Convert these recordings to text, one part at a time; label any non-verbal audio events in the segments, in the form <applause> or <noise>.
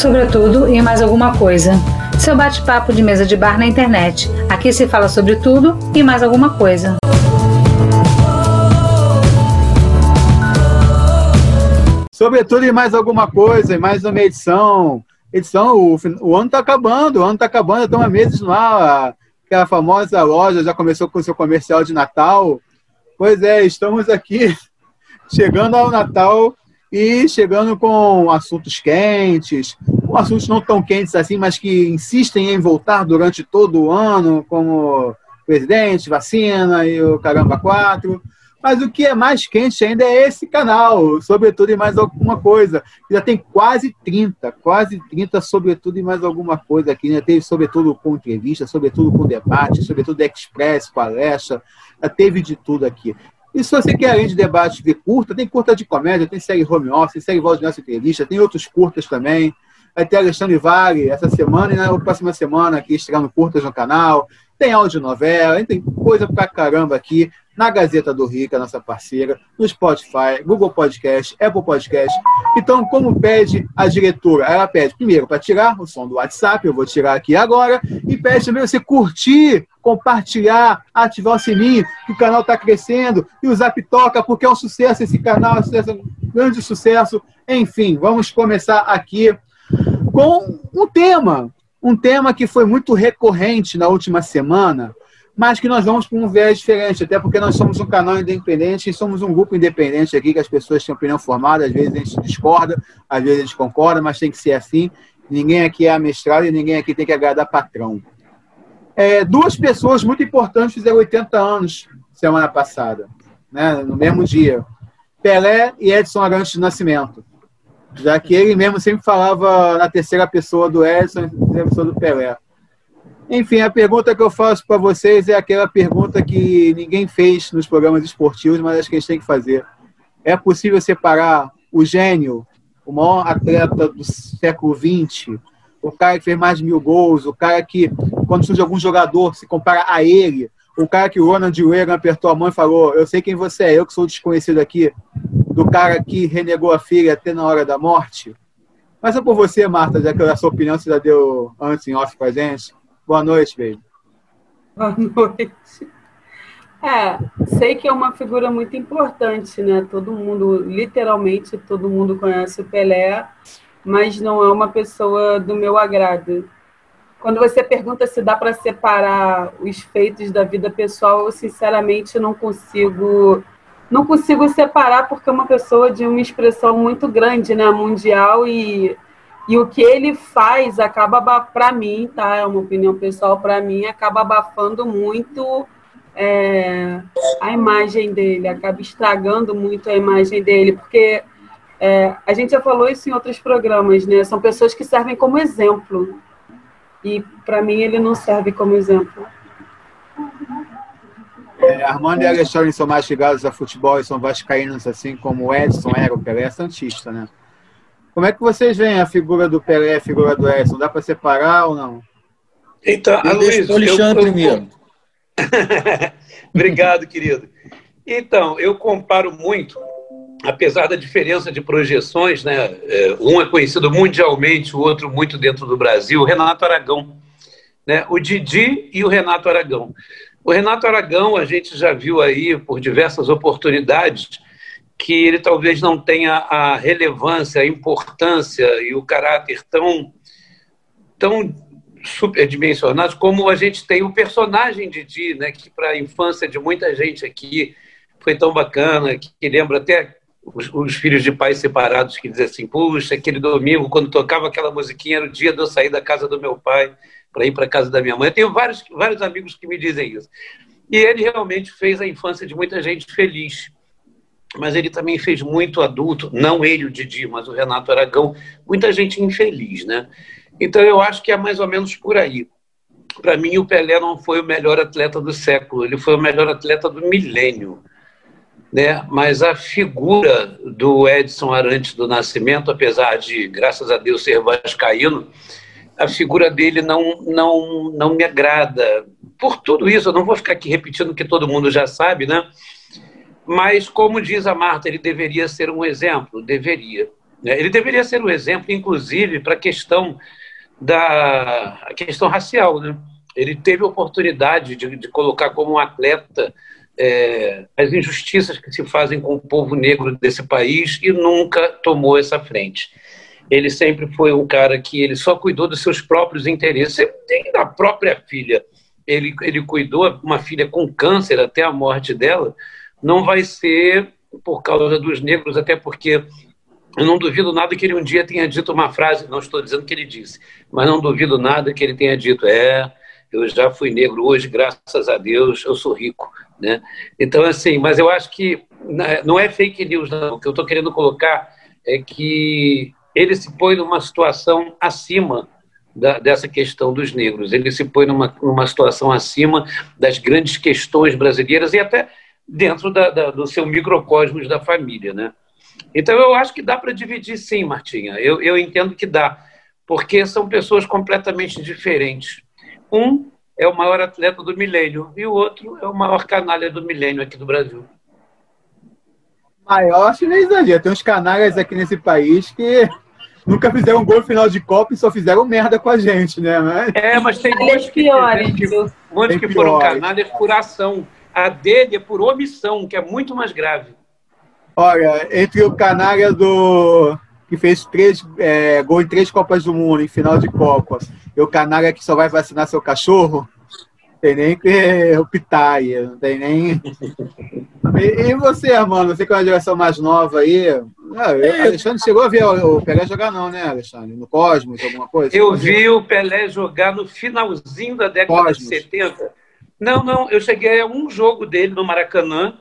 sobre tudo e mais alguma coisa. Seu bate-papo de mesa de bar na internet. Aqui se fala sobre tudo e mais alguma coisa. Sobre tudo e mais alguma coisa, e mais uma edição. Edição, o, o ano está acabando, o ano está acabando, estamos meses no ar. Aquela famosa loja já começou com seu comercial de Natal. Pois é, estamos aqui <laughs> chegando ao Natal e chegando com assuntos quentes, assuntos não tão quentes assim, mas que insistem em voltar durante todo o ano, como presidente, vacina e o Caramba 4. Mas o que é mais quente ainda é esse canal, sobretudo e mais alguma coisa. Já tem quase 30, quase 30, sobretudo e mais alguma coisa aqui. Já teve sobretudo com entrevista, sobretudo com debate, sobretudo express, palestra, já teve de tudo aqui. E se você quer, além de debate, ver curta, tem curta de comédia, tem série home office, tem série voz de nossa entrevista, tem outros curtas também. Vai ter Alexandre Vale essa semana e na próxima semana aqui estreando curtas no canal. Tem audionovela, tem coisa pra caramba aqui na Gazeta do Rica, nossa parceira, no Spotify, Google Podcast, Apple Podcast. Então, como pede a diretora? Ela pede primeiro para tirar o som do WhatsApp, eu vou tirar aqui agora, e pede também você curtir, compartilhar, ativar o sininho, que o canal está crescendo, e o Zap toca, porque é um sucesso esse canal, é um, sucesso, um grande sucesso. Enfim, vamos começar aqui com um tema, um tema que foi muito recorrente na última semana, mas que nós vamos para um viés diferente, até porque nós somos um canal independente e somos um grupo independente aqui, que as pessoas têm opinião formada, às vezes a gente discorda, às vezes a gente concorda, mas tem que ser assim. Ninguém aqui é amestrado e ninguém aqui tem que agradar patrão. É, duas pessoas muito importantes fizeram 80 anos semana passada, né, no mesmo dia. Pelé e Edson Arantes de Nascimento. Já que ele mesmo sempre falava na terceira pessoa do Edson e na terceira pessoa do Pelé. Enfim, a pergunta que eu faço para vocês é aquela pergunta que ninguém fez nos programas esportivos, mas acho que a gente tem que fazer. É possível separar o gênio, o maior atleta do século XX, o cara que fez mais de mil gols, o cara que, quando surge algum jogador, se compara a ele, o cara que o Ronald Reagan apertou a mão e falou: Eu sei quem você é, eu que sou desconhecido aqui, do cara que renegou a filha até na hora da morte. Mas é por você, Marta, já que a sua opinião você já deu antes em off com a gente. Boa noite, baby. Boa noite. É, sei que é uma figura muito importante, né? Todo mundo, literalmente, todo mundo conhece o Pelé, mas não é uma pessoa do meu agrado. Quando você pergunta se dá para separar os feitos da vida pessoal, eu sinceramente não consigo não consigo separar porque é uma pessoa de uma expressão muito grande, né, mundial e e o que ele faz acaba, para mim, tá? É uma opinião pessoal, para mim, acaba abafando muito é, a imagem dele, acaba estragando muito a imagem dele, porque é, a gente já falou isso em outros programas, né? São pessoas que servem como exemplo. E, para mim, ele não serve como exemplo. É, Armando e Alexandre são mais ligados a futebol e são vascaínos, assim como Edson era, o Pelé é santista, né? Como é que vocês veem a figura do Pelé e a figura do Edson? Dá para separar ou não? Então, Luiz, o Alexandre eu, eu, primeiro. <laughs> Obrigado, querido. Então, eu comparo muito, apesar da diferença de projeções, né? É, um é conhecido mundialmente, o outro muito dentro do Brasil, o Renato Aragão. Né? O Didi e o Renato Aragão. O Renato Aragão, a gente já viu aí por diversas oportunidades que ele talvez não tenha a relevância, a importância e o caráter tão, tão superdimensionados como a gente tem o personagem de Di, né, que para a infância de muita gente aqui foi tão bacana, que lembra até os, os, filhos de pais separados que dizem assim, puxa, aquele domingo, quando tocava aquela musiquinha, era o dia de eu sair da casa do meu pai para ir para a casa da minha mãe. Eu tenho vários, vários amigos que me dizem isso. E ele realmente fez a infância de muita gente feliz mas ele também fez muito adulto, não ele, o Didi, mas o Renato Aragão, muita gente infeliz, né? Então eu acho que é mais ou menos por aí. Para mim, o Pelé não foi o melhor atleta do século, ele foi o melhor atleta do milênio. Né? Mas a figura do Edson Arantes do Nascimento, apesar de, graças a Deus, ser vascaíno, a figura dele não, não, não me agrada. Por tudo isso, eu não vou ficar aqui repetindo o que todo mundo já sabe, né? Mas, como diz a Marta, ele deveria ser um exemplo? Deveria. Né? Ele deveria ser um exemplo, inclusive, para a questão da a questão racial. Né? Ele teve oportunidade de, de colocar como um atleta é, as injustiças que se fazem com o povo negro desse país e nunca tomou essa frente. Ele sempre foi um cara que ele só cuidou dos seus próprios interesses, tem da própria filha. Ele, ele cuidou, uma filha com câncer até a morte dela, não vai ser por causa dos negros, até porque eu não duvido nada que ele um dia tenha dito uma frase, não estou dizendo que ele disse, mas não duvido nada que ele tenha dito, é, eu já fui negro hoje, graças a Deus, eu sou rico, né? Então, assim, mas eu acho que né, não é fake news, não. O que eu estou querendo colocar é que ele se põe numa situação acima da, dessa questão dos negros. Ele se põe numa, numa situação acima das grandes questões brasileiras e até dentro da, da, do seu microcosmos da família, né? Então, eu acho que dá para dividir, sim, Martinha. Eu, eu entendo que dá, porque são pessoas completamente diferentes. Um é o maior atleta do milênio e o outro é o maior canalha do milênio aqui do Brasil. Maior, acho que não é exagero. Tem uns canalhas aqui nesse país que nunca fizeram um gol final de Copa e só fizeram merda com a gente, né? Mas... É, mas tem muitos que, que, muitos que foram canalhas por ação. A dele é por omissão, que é muito mais grave. Olha, entre o canalha do que fez três é, gol em três Copas do Mundo, em final de Copa, e o canalha que só vai vacinar seu cachorro, tem nem que o pitaia, não tem nem. E, e você, Armando, você que é uma geração mais nova aí. Ah, é. Alexandre chegou a ver o Pelé jogar, não, né, Alexandre? No Cosmos, alguma coisa? Eu vi o Pelé jogar no finalzinho da década Cosmos. de 70. Não, não, eu cheguei a um jogo dele no Maracanã,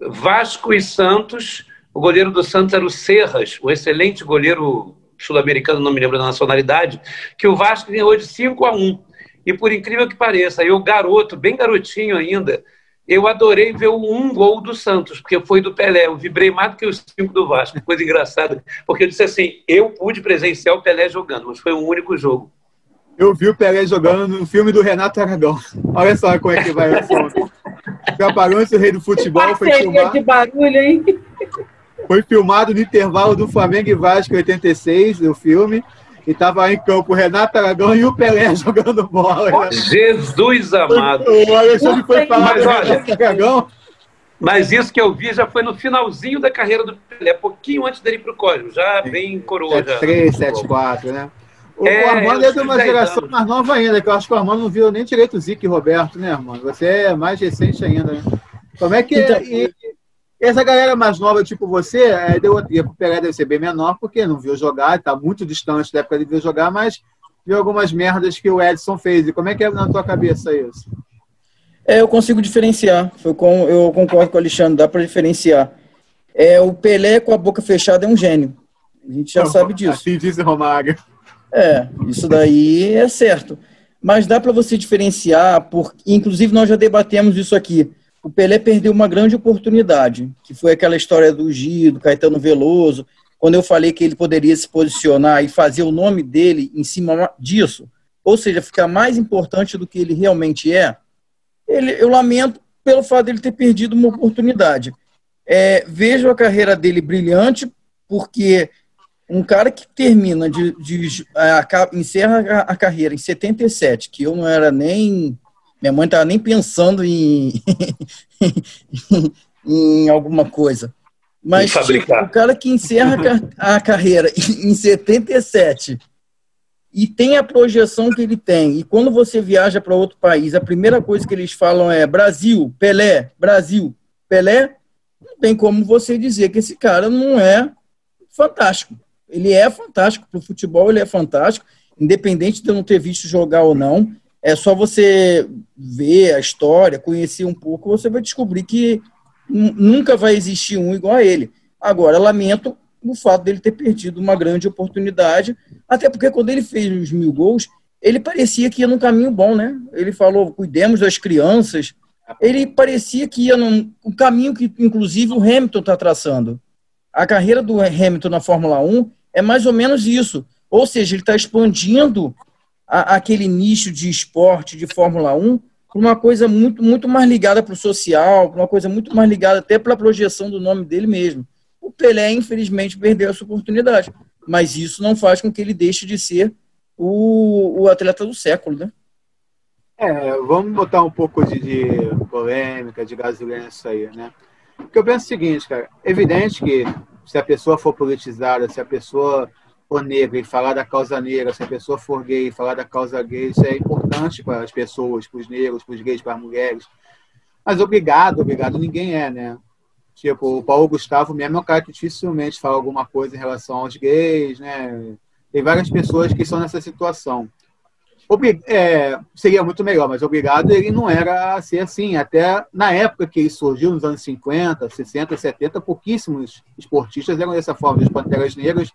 Vasco e Santos o goleiro do Santos era o Serras, o excelente goleiro sul-americano, não me lembro da nacionalidade, que o Vasco ganhou de 5 a 1. E por incrível que pareça, eu, garoto, bem garotinho ainda, eu adorei ver o um gol do Santos, porque foi do Pelé. Eu vibrei mais do que os cinco do Vasco. Coisa engraçada. Porque eu disse assim: eu pude presenciar o Pelé jogando, mas foi um único jogo. Eu vi o Pelé jogando no filme do Renato Aragão. Olha só como é que vai a Trapalhões, o rei do futebol, foi filmar. de barulho, hein? Foi filmado no intervalo do Flamengo e Vasco 86, o filme. E estava em campo o Renato Aragão e o Pelé <laughs> jogando bola. Jesus amado. O Alexandre foi falar mas, olha, Aragão. Mas isso que eu vi já foi no finalzinho da carreira do Pelé, pouquinho antes dele ir para o Código, já bem coroa. 7-3, 7-4, né? O, é, o Armando é de uma geração anos. mais nova ainda, que eu acho que o Armando não viu nem direito o Zico e Roberto, né, Armando? Você é mais recente ainda, né? Como é que. Então, e, essa galera mais nova, tipo você, é, deu. O Pelé deve ser bem menor, porque não viu jogar, está muito distante da época de ver jogar, mas viu algumas merdas que o Edson fez. E como é que é na tua cabeça isso? É, eu consigo diferenciar. Foi com, eu concordo com o Alexandre, dá para diferenciar. É, o Pelé com a boca fechada é um gênio. A gente já não, sabe disso. Assim disse Romário. É, isso daí é certo. Mas dá para você diferenciar, porque, inclusive nós já debatemos isso aqui o Pelé perdeu uma grande oportunidade, que foi aquela história do Gil, do Caetano Veloso, quando eu falei que ele poderia se posicionar e fazer o nome dele em cima disso, ou seja, ficar mais importante do que ele realmente é, ele, eu lamento pelo fato dele ter perdido uma oportunidade. É, vejo a carreira dele brilhante, porque um cara que termina de, de a, encerra a, a carreira em 77, que eu não era nem minha mãe estava nem pensando <laughs> em, em alguma coisa. Mas tipo, o cara que encerra a carreira <laughs> em 77 e tem a projeção que ele tem, e quando você viaja para outro país, a primeira coisa que eles falam é Brasil, Pelé, Brasil, Pelé, não tem como você dizer que esse cara não é fantástico. Ele é fantástico para o futebol, ele é fantástico, independente de eu não ter visto jogar ou não. É só você ver a história, conhecer um pouco, você vai descobrir que nunca vai existir um igual a ele. Agora, lamento o fato dele ter perdido uma grande oportunidade, até porque quando ele fez os mil gols, ele parecia que ia num caminho bom, né? Ele falou, cuidemos das crianças. Ele parecia que ia num um caminho que, inclusive, o Hamilton está traçando. A carreira do Hamilton na Fórmula 1 é mais ou menos isso. Ou seja, ele está expandindo a, aquele nicho de esporte, de Fórmula 1, para uma coisa muito, muito mais ligada para o social, para uma coisa muito mais ligada até para a projeção do nome dele mesmo. o Pelé, infelizmente, perdeu essa oportunidade. Mas isso não faz com que ele deixe de ser o, o atleta do século, né? É, vamos botar um pouco de, de polêmica, de gasolina nisso aí, né? Porque eu penso o seguinte, cara, evidente que se a pessoa for politizada, se a pessoa for negra e falar da causa negra, se a pessoa for gay e falar da causa gay, isso é importante para as pessoas, para os negros, para os gays, para as mulheres. Mas obrigado, obrigado ninguém é, né? Tipo, o Paulo Gustavo mesmo é um cara que dificilmente fala alguma coisa em relação aos gays, né? Tem várias pessoas que estão nessa situação. É, seria muito melhor, mas obrigado ele não era a ser assim. Até na época que ele surgiu, nos anos 50, 60, 70, pouquíssimos esportistas eram dessa forma. Os Panteras Negras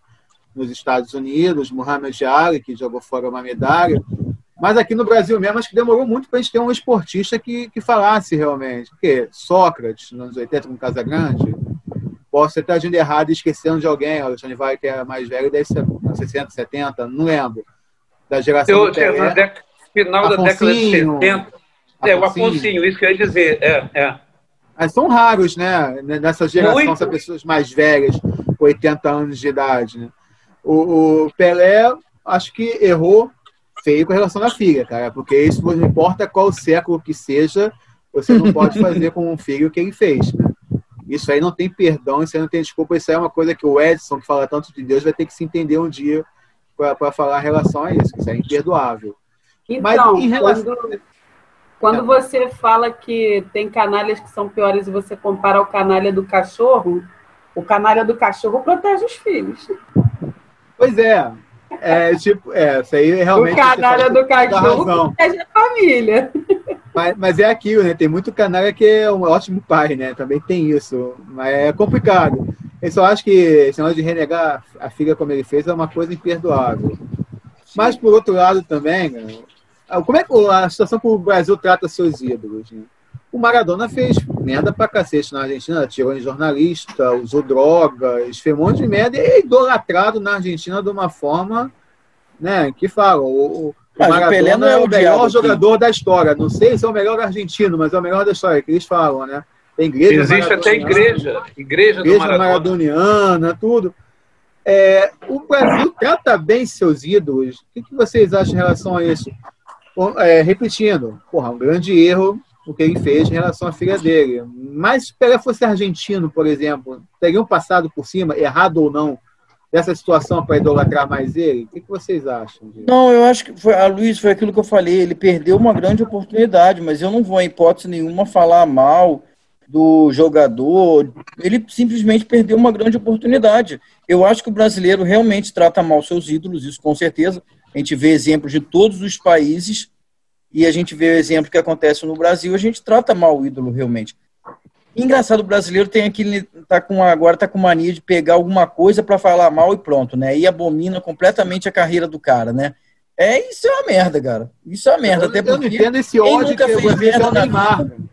nos Estados Unidos, Muhammad Ali, que jogou fora uma medalha. Mas aqui no Brasil mesmo, acho que demorou muito para a gente ter um esportista que, que falasse realmente. Porque Sócrates, nos anos 80, com Casagrande, posso estar agindo errado e esquecendo de alguém. O Alexandre Vai, que é mais velho, deve ser 60, 70, não lembro da geração eu, do Pelé. final da década de 70. É, o Afonsinho, isso que eu ia dizer. É, é. Mas são raros, né? Nessa geração, são pessoas mais velhas, 80 anos de idade. Né? O, o, Pelé, acho que errou feio com relação à filha, cara, porque isso não importa qual século que seja, você não pode <laughs> fazer com um filho o que ele fez. Né? Isso aí não tem perdão, isso aí não tem desculpa, isso aí é uma coisa que o Edson, que fala tanto de Deus, vai ter que se entender um dia para falar em relação a isso, que isso é imperdoável. Então, Mas, relação... quando, quando você fala que tem canalhas que são piores e você compara ao canalha do cachorro, o canalha do cachorro protege os filhos. Pois é. É, tipo, é, isso aí realmente. O canalha do cachorro protege a família. Mas, mas, é aquilo, né? Tem muito canalha que é um ótimo pai, né? Também tem isso. Mas é complicado. Eu só acho que esse negócio de renegar a filha como ele fez é uma coisa imperdoável. Mas, por outro lado, também, né, como é que a situação que o Brasil trata seus ídolos? Né? O Maradona fez merda pra cacete na Argentina, tirou em jornalista, usou drogas, fez um monte de merda e é idolatrado na Argentina de uma forma né, que fala. O, o Maradona é, é o melhor jogador da história. Não sei se é o melhor argentino, mas é o melhor da história, que eles falam, né? Tem igreja Existe até igreja, igreja, igreja do maradoniana, tudo. É, o Brasil trata bem seus ídolos. O que, que vocês acham em relação a isso? É, repetindo, porra, um grande erro o que ele fez em relação à filha dele. Mas se Pelé fosse argentino, por exemplo, teriam passado por cima, errado ou não, dessa situação para idolatrar mais ele? O que, que vocês acham? Disso? Não, eu acho que foi, a Luiz foi aquilo que eu falei, ele perdeu uma grande oportunidade, mas eu não vou, em hipótese nenhuma, falar mal do jogador, ele simplesmente perdeu uma grande oportunidade. Eu acho que o brasileiro realmente trata mal seus ídolos, isso com certeza. A gente vê exemplos de todos os países e a gente vê o exemplo que acontece no Brasil, a gente trata mal o ídolo realmente. Engraçado, o brasileiro tem aquele tá com agora tá com mania de pegar alguma coisa para falar mal e pronto, né? E abomina completamente a carreira do cara, né? É isso é uma merda, cara. Isso é uma merda. Eu, até porque eu não entendo esse ódio que fez merda na Neymar. Vida.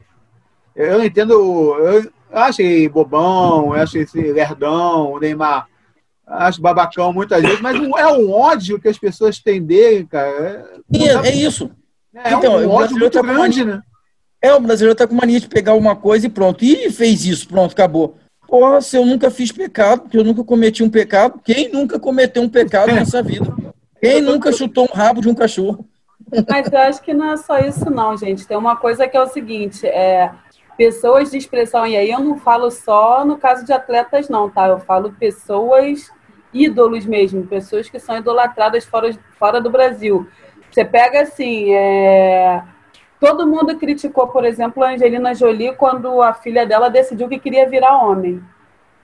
Eu entendo. Eu achei bobão, eu achei esse lerdão, o Neymar. Acho babacão muitas vezes, mas não é um ódio que as pessoas têm dele, cara. É, é isso. É, então, um ódio muito tá grande, né? É, o brasileiro tá com mania de pegar uma coisa e pronto. E fez isso, pronto, acabou. Porra, se eu nunca fiz pecado, porque eu nunca cometi um pecado, quem nunca cometeu um pecado nessa vida? Quem nunca chutou um rabo de um cachorro? Mas eu acho que não é só isso, não, gente. Tem uma coisa que é o seguinte: é, pessoas de expressão, e aí eu não falo só no caso de atletas, não, tá? Eu falo pessoas ídolos mesmo, pessoas que são idolatradas fora, fora do Brasil. Você pega assim, é... todo mundo criticou, por exemplo, a Angelina Jolie quando a filha dela decidiu que queria virar homem.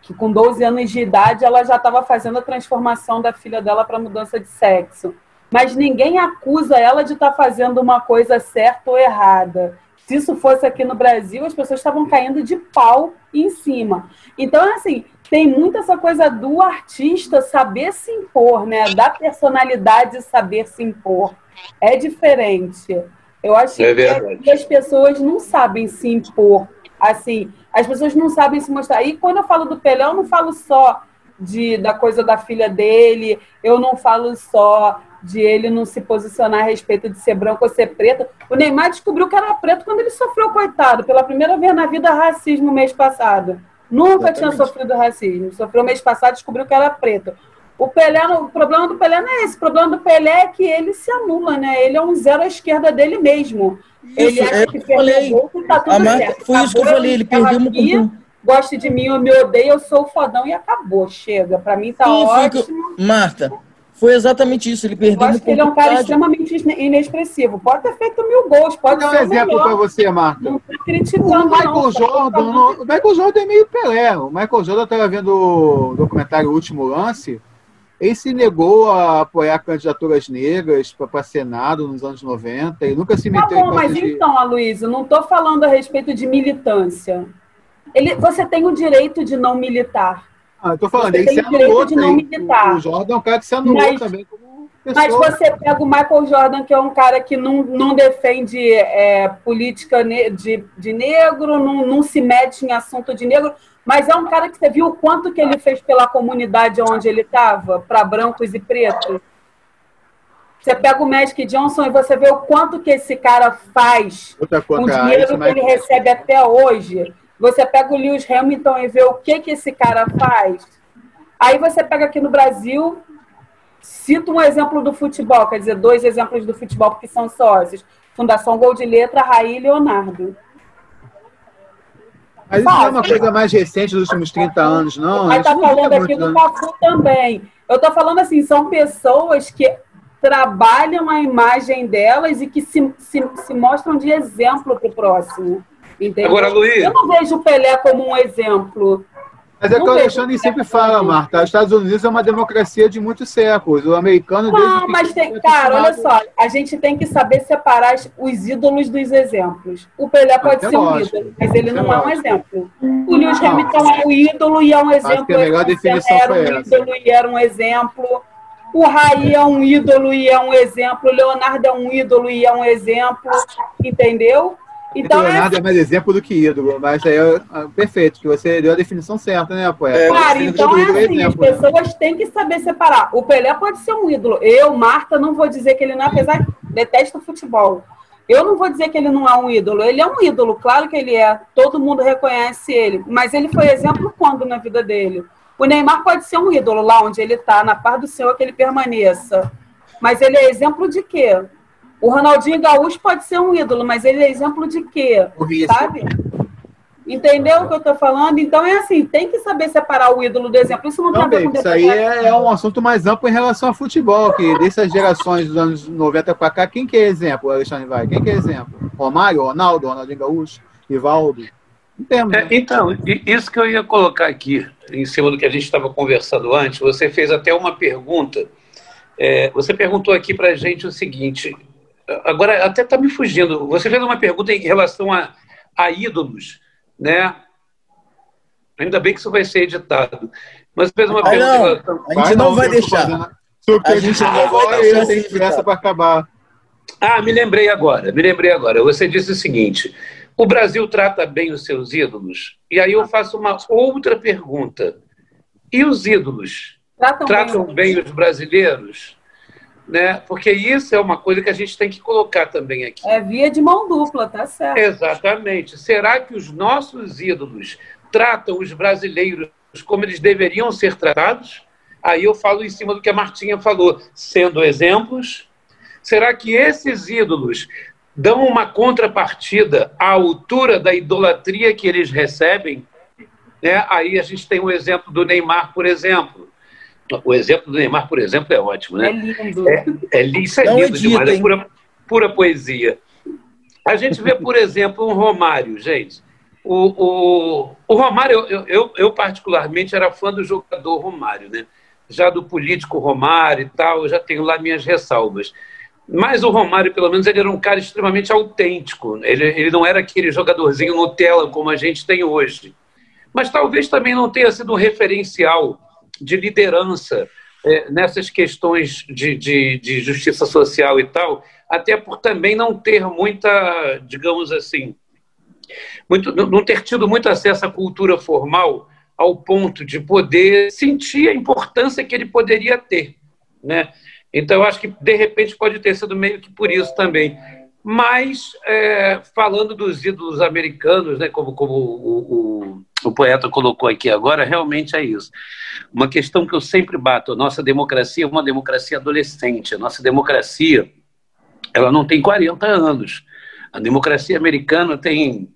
Que com 12 anos de idade ela já estava fazendo a transformação da filha dela para mudança de sexo. Mas ninguém acusa ela de estar tá fazendo uma coisa certa ou errada. Se isso fosse aqui no Brasil, as pessoas estavam caindo de pau em cima. Então, assim, tem muito essa coisa do artista saber se impor, né? Da personalidade saber se impor. É diferente. Eu acho é que as pessoas não sabem se impor. Assim, as pessoas não sabem se mostrar. E quando eu falo do Pelé, eu não falo só de, da coisa da filha dele, eu não falo só de ele não se posicionar a respeito de ser branco ou ser preto. O Neymar descobriu que era preto quando ele sofreu, coitado, pela primeira vez na vida, racismo mês passado. Nunca Exatamente. tinha sofrido racismo. Sofreu mês passado, descobriu que era preto. O Pelé, o problema do Pelé não é esse. O problema do Pelé é que ele se anula, né? Ele é um zero à esquerda dele mesmo. Isso, ele acha é, que perdeu o gol e tá tudo certo. Foi isso que eu falei, ele perdeu uma goste de mim ou me odeia, eu sou o fodão e acabou, chega. Para mim tá Sim, ótimo. Marta, foi exatamente isso. Ele perdeu. Eu acho que ele é um cara extremamente inexpressivo. Pode ter feito mil gols, pode Vou dar um exemplo para você, Marta. Não tô criticando. O Michael não, Jordan, não, o Michael Jordan é meio Pelé. O Michael Jordan estava vendo o documentário Último Lance. Ele se negou a apoiar candidaturas negras para Senado nos anos 90 e nunca se tá meteu tá bom, em mas de... então, Aloysio, não estou falando a respeito de militância. Ele, você tem o direito de não militar. Ah, eu falando, você ele tem anulou. Direito de não militar. O Jordan é um cara que se anulou mas, também como pessoa. Mas você pega o Michael Jordan, que é um cara que não, não defende é, política de, de negro, não, não se mete em assunto de negro, mas é um cara que você viu o quanto que ele fez pela comunidade onde ele estava, para brancos e pretos. Você pega o Magic Johnson e você vê o quanto que esse cara faz com o dinheiro que ele recebe até hoje. Você pega o Lewis Hamilton e vê o que, que esse cara faz. Aí você pega aqui no Brasil, cita um exemplo do futebol, quer dizer, dois exemplos do futebol, porque são sócios. Fundação Gol de Letra, Raí e Leonardo. Mas isso não é uma coisa mais recente dos últimos 30 anos, não? Mas tá falando aqui do Cafu também. Eu tô falando assim, são pessoas que trabalham a imagem delas e que se, se, se mostram de exemplo para o próximo. Entendeu? Agora, Luiz. Eu não vejo o Pelé como um exemplo. Mas é que o Alexandre sempre fala, Marta, os Estados Unidos é uma democracia de muitos séculos. O americano. Não, mas tem, cara, olha só, a gente tem que saber separar os ídolos dos exemplos. O Pelé pode é ser lógico. um ídolo, mas ele não é, um exemplo. O Lewis Hamilton é um ídolo e é um exemplo. Acho que a melhor definição era um ídolo e era um exemplo. O Raí é um ídolo e é um exemplo. O Leonardo é um ídolo e é um exemplo. Entendeu? Então, Leonardo é... é mais exemplo do que ídolo, mas aí é, é perfeito, que você deu a definição certa, né, Apoia? É, claro, então é assim, exemplo, as pessoas né? têm que saber separar. O Pelé pode ser um ídolo. Eu, Marta, não vou dizer que ele não, apesar de detesto futebol. Eu não vou dizer que ele não é um ídolo. Ele é um ídolo, claro que ele é. Todo mundo reconhece ele. Mas ele foi exemplo quando na vida dele? O Neymar pode ser um ídolo lá onde ele está, na paz do Senhor que ele permaneça. Mas ele é exemplo de quê? O Ronaldinho Gaúcho pode ser um ídolo, mas ele é exemplo de quê? Sabe? Entendeu o que eu estou falando? Então é assim, tem que saber separar o ídolo do exemplo. Isso não, não tem a ver com Isso aí é, é, um assunto mais amplo em relação ao futebol, que dessas gerações dos anos 90 para cá, quem que é exemplo, Alexandre Vai? Quem que é exemplo? Romário, Ronaldo, Ronaldinho Gaúcho, Rivaldo? Entendo. É, então, isso que eu ia colocar aqui, em cima do que a gente estava conversando antes, você fez até uma pergunta. É, você perguntou aqui para a gente o seguinte: Agora, até está me fugindo. Você fez uma pergunta em relação a, a ídolos, né? Ainda bem que isso vai ser editado. Mas fez uma ah, pergunta. Não, relação... A gente não vai deixar. a gente não vai deixar pressa para acabar. Ah, me lembrei agora, me lembrei agora. Você disse o seguinte: o Brasil trata bem os seus ídolos? E aí eu faço uma outra pergunta. E os ídolos tratam, tratam bem, bem os brasileiros? Né? Porque isso é uma coisa que a gente tem que colocar também aqui. É via de mão dupla, tá certo. Exatamente. Será que os nossos ídolos tratam os brasileiros como eles deveriam ser tratados? Aí eu falo em cima do que a Martinha falou, sendo exemplos. Será que esses ídolos dão uma contrapartida à altura da idolatria que eles recebem? Né? Aí a gente tem o exemplo do Neymar, por exemplo o exemplo do Neymar, por exemplo, é ótimo, né? É lindo. É, é, isso é Não lindo edita, demais, é pura, pura poesia. A gente vê, por exemplo, um Romário, gente. O, o, o Romário, eu, eu, eu, particularmente era fã do jogador Romário, né? Já do político Romário e tal, eu já tenho lá minhas ressalvas. Mas o Romário, pelo menos, ele era um cara extremamente autêntico. Ele, ele não era aquele jogadorzinho Nutella como a gente tem hoje. Mas talvez também não tenha sido um referencial de liderança é, nessas questões de, de, de, justiça social e tal, até por também não ter muita, digamos assim, muito, não ter tido muito acesso à cultura formal ao ponto de poder sentir a importância que ele poderia ter, né? Então, eu acho que, de repente, pode ter sido meio que por isso também. Mas, é, falando dos ídolos americanos, né, como, como o, o o poeta colocou aqui agora, realmente é isso. Uma questão que eu sempre bato: a nossa democracia é uma democracia adolescente. A nossa democracia ela não tem 40 anos. A democracia americana tem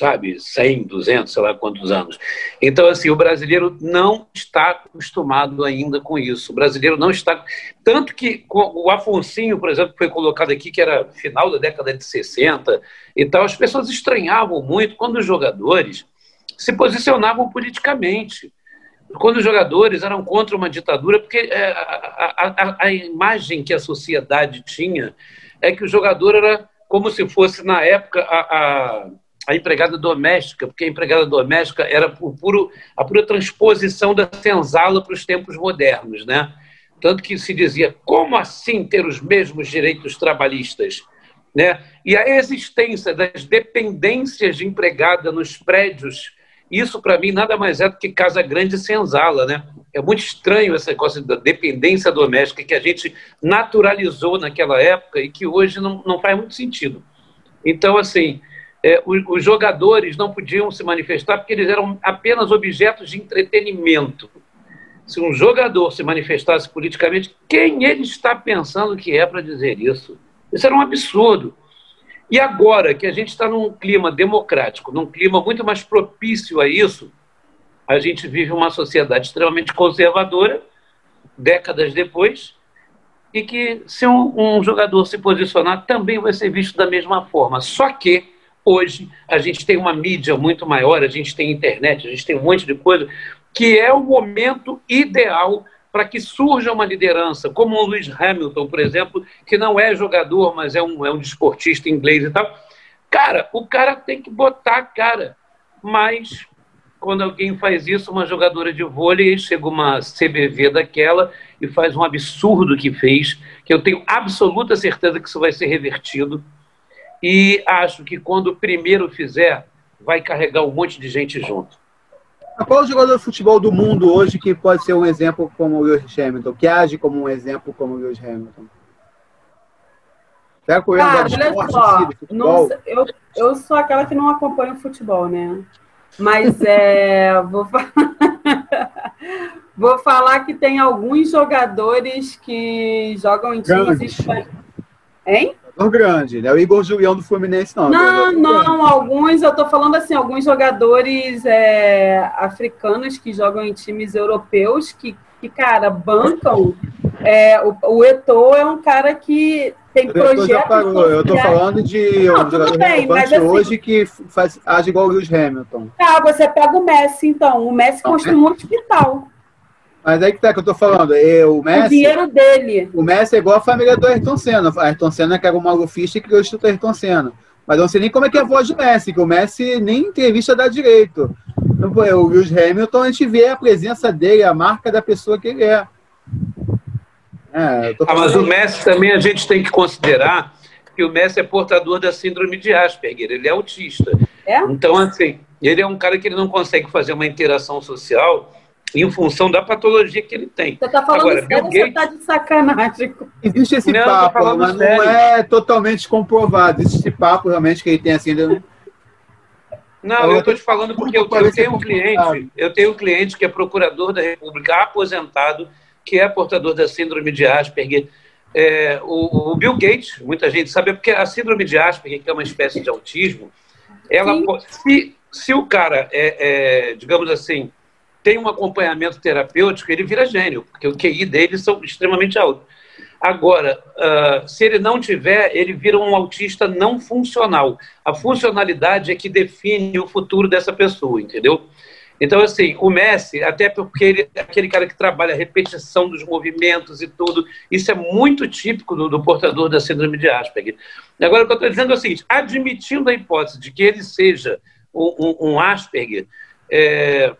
sabe, 100, 200, sei lá quantos anos. Então, assim, o brasileiro não está acostumado ainda com isso. O brasileiro não está. Tanto que o Afonsinho, por exemplo, foi colocado aqui, que era final da década de 60 e tal, as pessoas estranhavam muito quando os jogadores se posicionavam politicamente. Quando os jogadores eram contra uma ditadura, porque é, a, a, a imagem que a sociedade tinha é que o jogador era como se fosse, na época, a, a a empregada doméstica, porque a empregada doméstica era o puro, a pura transposição da senzala para os tempos modernos, né? Tanto que se dizia, como assim ter os mesmos direitos trabalhistas? Né? E a existência das dependências de empregada nos prédios, isso para mim nada mais é do que casa grande senzala, né? É muito estranho essa coisa da dependência doméstica que a gente naturalizou naquela época e que hoje não, não faz muito sentido. Então, assim, é, os, os, jogadores não podiam se manifestar porque eles eram apenas objetos de entretenimento. Se um jogador se manifestasse politicamente, quem ele está pensando que é para dizer isso? Isso era um absurdo. E agora que a gente está num clima democrático, num clima muito mais propício a isso, a gente vive uma sociedade extremamente conservadora, décadas depois, e que se um, um jogador se posicionar, também vai ser visto da mesma forma. Só que Hoje, a gente tem uma mídia muito maior, a gente tem internet, a gente tem um monte de coisa, que é o momento ideal para que surja uma liderança, como o Lewis Hamilton, por exemplo, que não é jogador, mas é um, é um desportista inglês e tal. Cara, o cara tem que botar a cara. Mas, quando alguém faz isso, uma jogadora de vôlei, chega uma CBV daquela e faz um absurdo que fez, que eu tenho absoluta certeza que isso vai ser revertido e acho que quando o primeiro fizer, vai carregar um monte de gente junto. Qual jogador de futebol do mundo hoje que pode ser um exemplo como o Lewis Hamilton, que age como um exemplo como o Lewis Hamilton? Será que Cara, olha só, não, eu, eu sou aquela que não acompanha o futebol, né? Mas é, <laughs> vou, <laughs> vou falar que tem alguns jogadores que jogam em times... Hein? Grande, né? O Igor Julião do Fluminense, não. Não, não, alguns, eu tô falando assim, alguns jogadores é, africanos que jogam em times europeus que, que cara, bancam. É, o, o é um cara que tem projetos. Eu tô falando de não, um jogador bem, mas, assim, hoje que faz, age igual o Lewis Hamilton. Tá, você pega o Messi, então. O Messi construiu um hospital. Mas aí que tá que eu tô falando. É, o Messi. O dinheiro dele. O Messi é igual a família do Ayrton Senna. A Ayrton Senna que era o malufista e criou o Instituto Ayrton Senna. Mas eu não sei nem como é que é a voz do Messi, que o Messi nem entrevista dá direito. Então, o Lewis Hamilton, a gente vê a presença dele, a marca da pessoa que ele é. é ah, mas o Messi também a gente tem que considerar que o Messi é portador da síndrome de Asperger, ele é autista. É? Então, assim, ele é um cara que ele não consegue fazer uma interação social em função da patologia que ele tem. Você está falando Agora, sério, Bill Gates... você está de sacanagem. Existe esse não, papo, mas sério. não é totalmente comprovado. Existe esse papo realmente que ele tem assim. Não, eu estou te falando porque eu, eu tenho um cliente, eu tenho um cliente que é procurador da República, aposentado, que é portador da síndrome de Asperger. É, o, o, Bill Gates, muita gente sabe, é porque a síndrome de Asperger, que é uma espécie de autismo, ela se, se o cara é, é digamos assim, tem um acompanhamento terapêutico, ele vira gênio, porque o QI dele são extremamente alto. Agora, uh, se ele não tiver, ele vira um autista não funcional. A funcionalidade é que define o futuro dessa pessoa, entendeu? Então, assim, o Messi, até porque ele é aquele cara que trabalha a repetição dos movimentos e tudo, isso é muito típico do, do portador da síndrome de Asperger. Agora, o que eu estou dizendo é o seguinte: admitindo a hipótese de que ele seja um, um, um Asperger, é,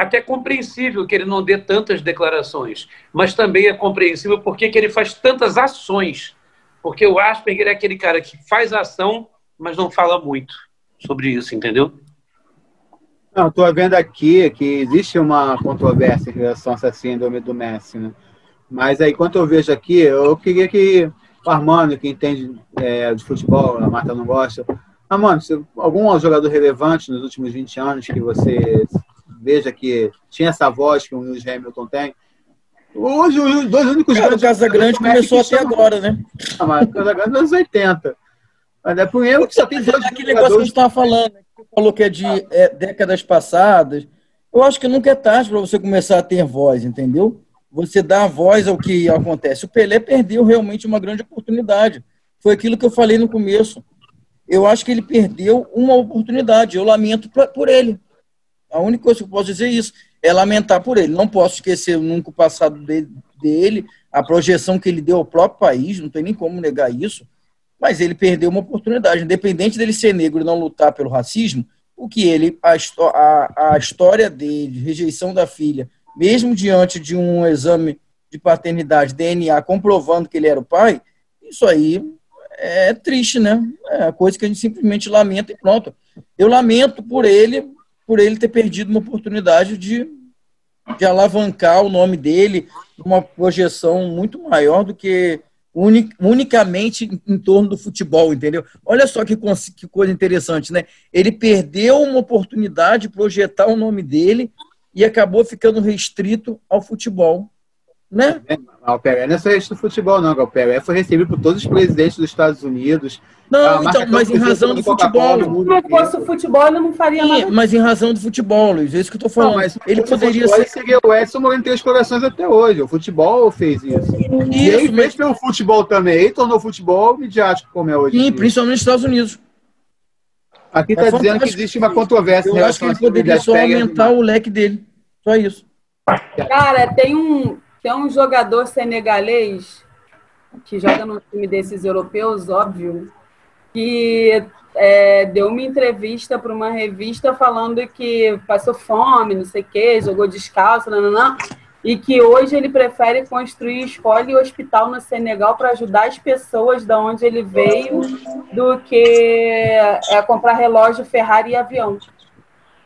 até compreensível que ele não dê tantas declarações, mas também é compreensível porque que ele faz tantas ações. Porque o Asperger é aquele cara que faz ação, mas não fala muito sobre isso, entendeu? Estou vendo aqui que existe uma controvérsia em relação a essa síndrome do Messi, né? Mas aí, quando eu vejo aqui, eu queria que o Armando, que entende é, de futebol, a Marta não gosta, mano, algum jogador relevante nos últimos 20 anos que você veja que tinha essa voz que o Lewis Hamilton tem? Hoje, os dois únicos Cara, o Casagrande começou até agora, né? Ah, mas o Casagrande é nos 80. Mas é por erro que só tem dois Aquele negócio que a gente estava falando, né? que falou que é de é, décadas passadas. Eu acho que nunca é tarde para você começar a ter voz, entendeu? Você dá voz ao que acontece. O Pelé perdeu realmente uma grande oportunidade. Foi aquilo que eu falei no começo eu acho que ele perdeu uma oportunidade. Eu lamento por ele. A única coisa que eu posso dizer é isso, é lamentar por ele. Não posso esquecer nunca o passado dele, a projeção que ele deu ao próprio país, não tem nem como negar isso, mas ele perdeu uma oportunidade. Independente dele ser negro e não lutar pelo racismo, o que ele, a, a, a história dele, rejeição da filha, mesmo diante de um exame de paternidade, DNA, comprovando que ele era o pai, isso aí é triste, né? É coisa que a gente simplesmente lamenta e pronto. Eu lamento por ele, por ele ter perdido uma oportunidade de, de alavancar o nome dele uma projeção muito maior do que unic, unicamente em, torno do futebol, entendeu? Olha só que, que coisa interessante, né? Ele perdeu uma oportunidade de projetar o nome dele e acabou ficando restrito ao futebol né? O Pelé não é só do futebol, não. O Pelé foi recebido por todos os presidentes dos Estados Unidos. Não, então, mas em razão do futebol. Se não fosse o futebol, ele não faria Sim, nada. Mas em razão do futebol, Luiz, é isso que eu tô falando. Não, mas ele poderia ser. seria o Edson morando três corações até hoje. O futebol fez isso. isso e ele mas... fez pelo futebol também. Ele tornou o futebol midiático como é hoje. Sim, principalmente nos Estados Unidos. Aqui está é dizendo que existe uma controvérsia. Eu acho que ele poderia só aumentar o leque dele. Só isso. Cara, tem um, tem um jogador senegalês que joga no time desses europeus, óbvio, que é, deu uma entrevista para uma revista falando que passou fome, não sei o quê, jogou descalço, não, e que hoje ele prefere construir escola e hospital no Senegal para ajudar as pessoas da onde ele veio do que é, comprar relógio, Ferrari e avião.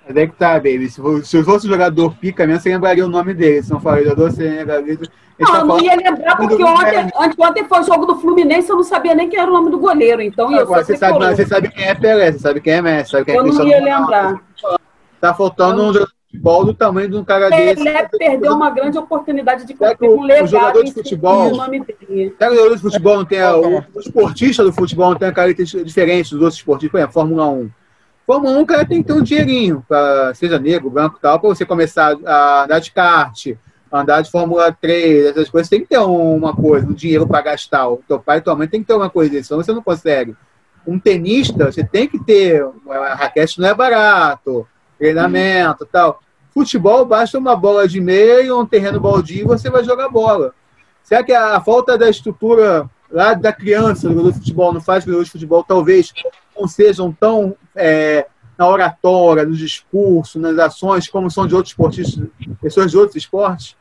Mas é que tá, baby. Se, se eu fosse jogador pica mesmo, você lembraria o nome dele. Se não for jogador, você lembraria. Não, tá não ia lembrar porque ontem, ontem foi o jogo do Fluminense, eu não sabia nem quem era o nome do goleiro. Então Agora, você, sabe, você sabe quem é Pelé, você sabe quem é Messi, sabe quem é Eu não ia lembrar. Tá faltando um jogador de futebol do tamanho de um cara Pelé desse. Pelé perdeu uma grande oportunidade de construir um legado. O jogador de futebol, o nome dele. o jogador de futebol não tem. O, o esportista do futebol não tem características diferentes dos outros esportistas, por exemplo, Fórmula 1 Fórmula 1, o cara tem que ter um dinheirinho, pra, seja negro, branco tal, para você começar a andar de kart, andar de Fórmula 3, essas coisas, tem que ter uma coisa, um dinheiro para gastar. O teu pai e tua mãe tem que ter uma coisa desse, senão você não consegue. Um tenista, você tem que ter, raquete não é barato, treinamento e tal. Futebol, basta uma bola de meio, um terreno baldio e você vai jogar bola. Será que a falta da estrutura lá da criança do futebol não faz os de futebol talvez não sejam tão é, na oratória, no discurso, nas ações, como são de outros esportistas, pessoas de outros esportes?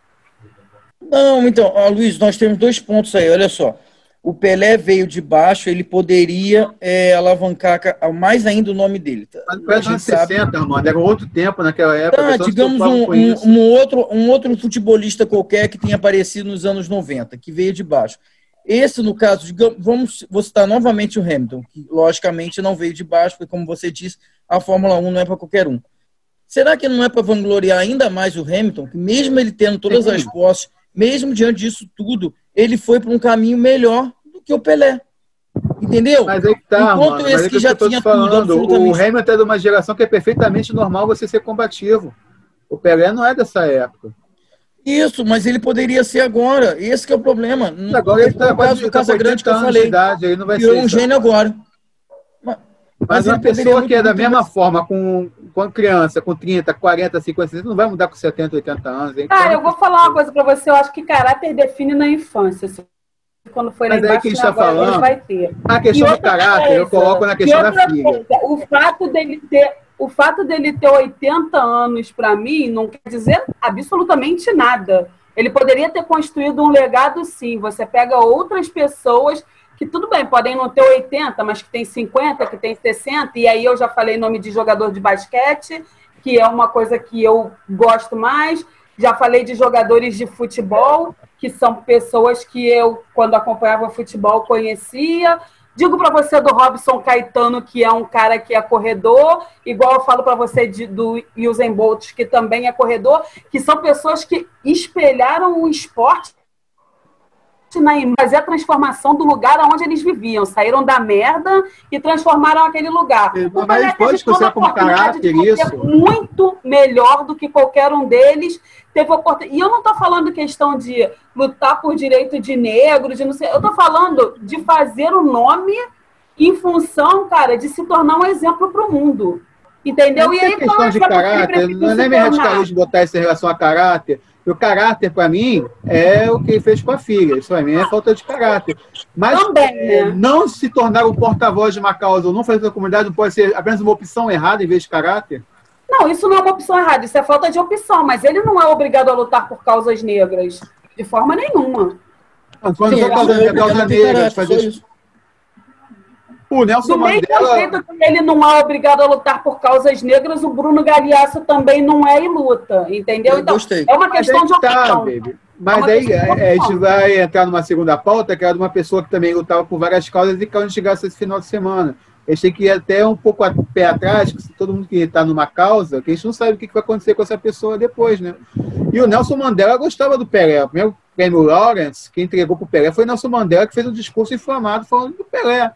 Não, então, Luiz, nós temos dois pontos aí, olha só. O Pelé veio de baixo, ele poderia é, alavancar mais ainda o nome dele. Tá? Mas anos 60, mano, era outro tempo naquela época. Tá, digamos um, um, um, outro, um outro futebolista qualquer que tenha aparecido nos anos 90, que veio de baixo. Esse, no caso, digamos, vamos vou citar novamente o Hamilton, que logicamente não veio de baixo, porque, como você disse, a Fórmula 1 não é para qualquer um. Será que não é para vangloriar ainda mais o Hamilton, que mesmo ele tendo todas as posses, mesmo diante disso tudo, ele foi para um caminho melhor do que o Pelé? Entendeu? Mas aí que tá, Enquanto mano, esse é que, que já tinha falando, tudo, O Hamilton é de uma geração que é perfeitamente normal você ser combativo. O Pelé não é dessa época. Isso, mas ele poderia ser agora. Esse é o problema. Agora ele está quase do Casa Grande que eu falei. Idade, ele não vai Virou ser um gênio agora. Mas, mas uma pessoa que é da mesma forma, com, com criança, com 30, 40, 50, 60, não vai mudar com 70, 80 anos. Hein? Cara, eu vou falar uma coisa para você. Eu acho que caráter define na infância. Quando foi lá Mas embaixo, é que está falando. Vai ter. A questão do caráter, coisa, eu coloco na questão da filha. Coisa, o fato dele ter o fato dele ter 80 anos, para mim, não quer dizer absolutamente nada. Ele poderia ter construído um legado, sim. Você pega outras pessoas que, tudo bem, podem não ter 80, mas que tem 50, que tem 60, e aí eu já falei nome de jogador de basquete, que é uma coisa que eu gosto mais. Já falei de jogadores de futebol, que são pessoas que eu, quando acompanhava futebol, conhecia. Digo para você do Robson Caetano, que é um cara que é corredor, igual eu falo para você de, do Usain Bolt, que também é corredor, que são pessoas que espelharam o esporte na fazer a transformação do lugar onde eles viviam. Saíram da merda e transformaram aquele lugar. Mas pode discutir como caráter isso. Muito melhor do que qualquer um deles teve oportunidade. E eu não estou falando questão de lutar por direito de negro, de não sei. Eu estou falando de fazer o nome em função, cara, de se tornar um exemplo para o mundo. Entendeu? Não e aí, questão de caráter, não é nem radicalismo botar isso em relação a caráter. O caráter, para mim, é o que ele fez com a filha. Isso, para mim, é falta de caráter. Mas Também, né? não se tornar o porta-voz de uma causa ou não fazer da comunidade não pode ser apenas uma opção errada em vez de caráter? Não, isso não é uma opção errada, isso é falta de opção. Mas ele não é obrigado a lutar por causas negras, de forma nenhuma. Não, quando Sim, causa, causa negra, fazer isso. O Nelson Do Mandela... jeito que ele não é obrigado a lutar por causas negras, o Bruno Galeasso também não é e luta, entendeu? Eu então, gostei. é uma questão de tá, opção. Tá, Mas é aí a gente vai entrar numa segunda pauta, que é de uma pessoa que também lutava por várias causas e que quando chegasse esse final de semana. A gente tem que ir até um pouco a pé atrás, que se todo mundo que está numa causa, que a gente não sabe o que vai acontecer com essa pessoa depois, né? E o Nelson Mandela gostava do Pelé. O primeiro prêmio Lawrence, que entregou para o Pelé, foi Nelson Mandela, que fez um discurso inflamado falando do Pelé.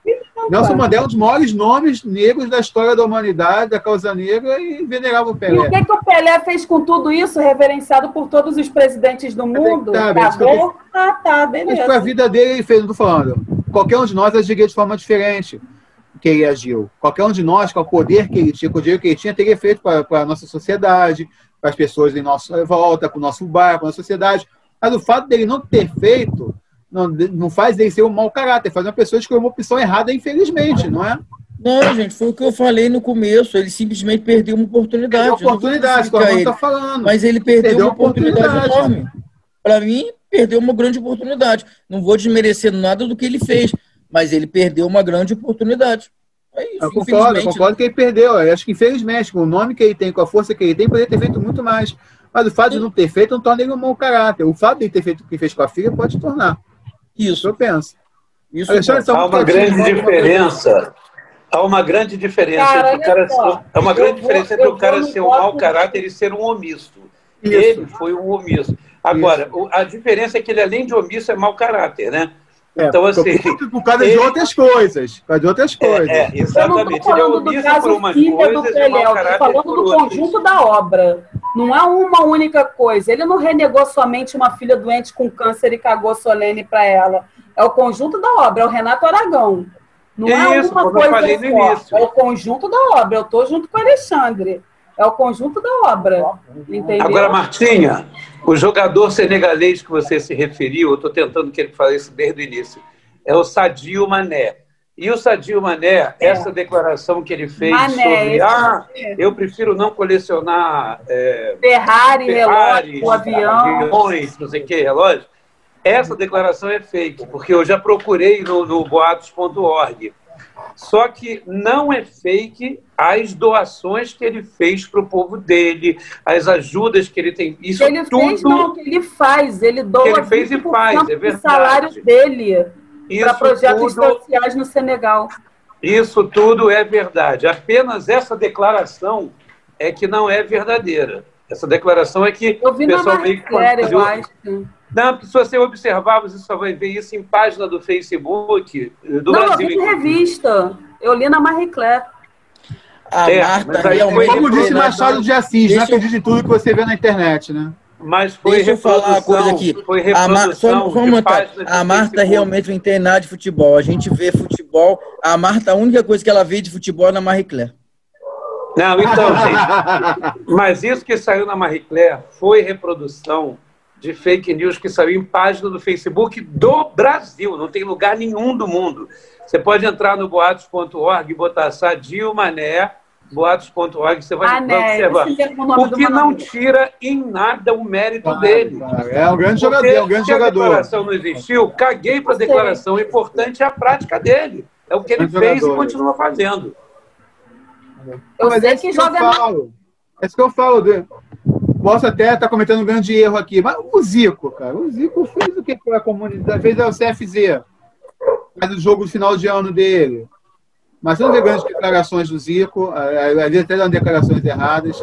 Nelson Mandela é um dos maiores nomes negros da história da humanidade, da causa negra, e venerava o Pelé. E o que, que o Pelé fez com tudo isso, reverenciado por todos os presidentes do mundo? Tá, Acabou? Ah, tá, beleza. Mas a vida dele, ele fez, não estou falando. Qualquer um de nós agiria de forma diferente que ele agiu. Qualquer um de nós, com o poder que ele tinha, com o dinheiro que ele tinha, teria feito para a nossa sociedade, para as pessoas em nossa volta, para o nosso bairro, para a nossa sociedade. Mas o fato dele não ter feito não, não faz dele ser um mau caráter, faz uma pessoa escolher uma opção errada, infelizmente, não é? Não, gente, foi o que eu falei no começo. Ele simplesmente perdeu uma oportunidade. Perdeu oportunidade, como está falando. Mas ele perdeu, perdeu uma oportunidade, oportunidade enorme. Para mim, perdeu uma grande oportunidade. Não vou desmerecer nada do que ele fez, mas ele perdeu uma grande oportunidade. É isso, eu concordo, eu concordo que ele perdeu. Eu acho que, infelizmente, com o nome que ele tem, com a força que ele tem, poderia ter feito muito mais. Mas o fato de não ter feito não torna ele um mau caráter. O fato de ele ter feito o que fez com a filha pode tornar. Isso, eu penso. Isso Alexandre, há uma grande diferença. Há uma grande diferença cara, entre o cara há uma grande vou, diferença entre o cara ser um mau caráter e ser um omisso. Isso. Ele foi um omisso. Agora, Isso. a diferença é que ele, além de omisso, é mau caráter, né? É, então, assim. Por causa ele... de outras coisas. Por causa de outras coisas. É, é exatamente. Ele é omisso por umas coisas e mau caráter falando do conjunto da obra. Não é uma única coisa. Ele não renegou somente uma filha doente com câncer e cagou solene para ela. É o conjunto da obra, é o Renato Aragão. Não é Isso, uma coisa só. É o conjunto da obra. Eu estou junto com o Alexandre. É o conjunto da obra. Entendeu? Agora, Martinha, o jogador senegalês que você se referiu, eu estou tentando que ele fale isso desde o início, é o Sadio Mané. E o Sadio Mané, é. essa declaração que ele fez Mané, sobre ah, eu prefiro não colecionar é, Ferrari, relógio, avião, aviões, não sei o que, relógio. Essa declaração é fake, porque eu já procurei no, no boatos.org. Só que não é fake as doações que ele fez para o povo dele, as ajudas que ele tem. Isso ele tudo fez, não, que ele faz, ele doa que ele fez e faz, é verdade. o salário dele para projetos tudo, sociais no Senegal. Isso tudo é verdade. Apenas essa declaração é que não é verdadeira. Essa declaração é que eu vi o pessoal meio que eu acho. Não, porque se você observar, você só vai ver isso em página do Facebook do não, Brasil. Não, eu vi em revista. Eu li na Marie Claire. A é, Marta realmente... Como disse Machado de Assis, não acredite em tudo que você vê na internet, né? Mas foi Deixa eu falar uma coisa aqui. Foi a, Mar... Só, a Marta realmente não entende nada de futebol. A gente vê futebol. A Marta, a única coisa que ela vê de futebol é na Marie Claire. Não, então, <laughs> gente. Mas isso que saiu na Marie Claire foi reprodução de fake news que saiu em página do Facebook do Brasil. Não tem lugar nenhum do mundo. Você pode entrar no boatos.org e botar Sadio Mané boatos.org, você vai, Mané, vai observar. O que não tira em nada o mérito claro, dele. Claro. É um grande jogador, é um grande se jogador. a declaração não existiu, caguei para a declaração. O importante é a prática dele. É o que ele fez jogador. e continua fazendo. Eu Mas sei é que joga. Eu falo. É isso que eu falo. Posso até estar tá cometendo um grande erro aqui, mas o Zico, cara, o Zico fez o que para a comunidade? Fez o CFZ. faz o jogo final de ano dele. Mas não vê grandes declarações do Zico, vezes até dando declarações erradas,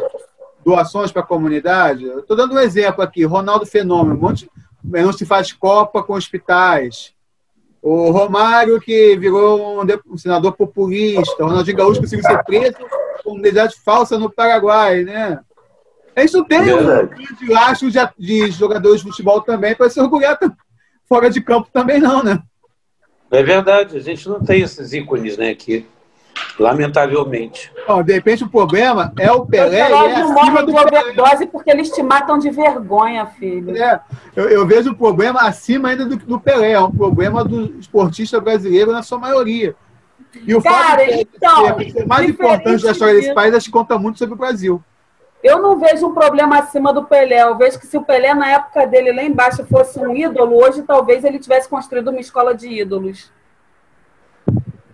doações para a comunidade. Estou dando um exemplo aqui: Ronaldo Fenômeno, um monte, não se faz Copa com hospitais. O Romário, que virou um, senador populista. O Ronaldinho Gaúcho conseguiu ser preso com identidade falsa no Paraguai, né? A gente não tem um grande laço de, de jogadores de futebol também para se orgulhar fora de campo também não, né? É verdade, a gente não tem esses ícones, né, aqui. Lamentavelmente. Bom, de repente o problema é o Pelé. Os é não morrem de overdose porque eles te matam de vergonha, filho. É, eu, eu vejo o problema acima ainda do, do Pelé, é um problema do esportista brasileiro na sua maioria. E o Cara, fato de então, ser mais importante da história desse país, acho que conta muito sobre o Brasil. Eu não vejo um problema acima do Pelé. Eu vejo que se o Pelé, na época dele, lá embaixo, fosse um ídolo, hoje talvez ele tivesse construído uma escola de ídolos.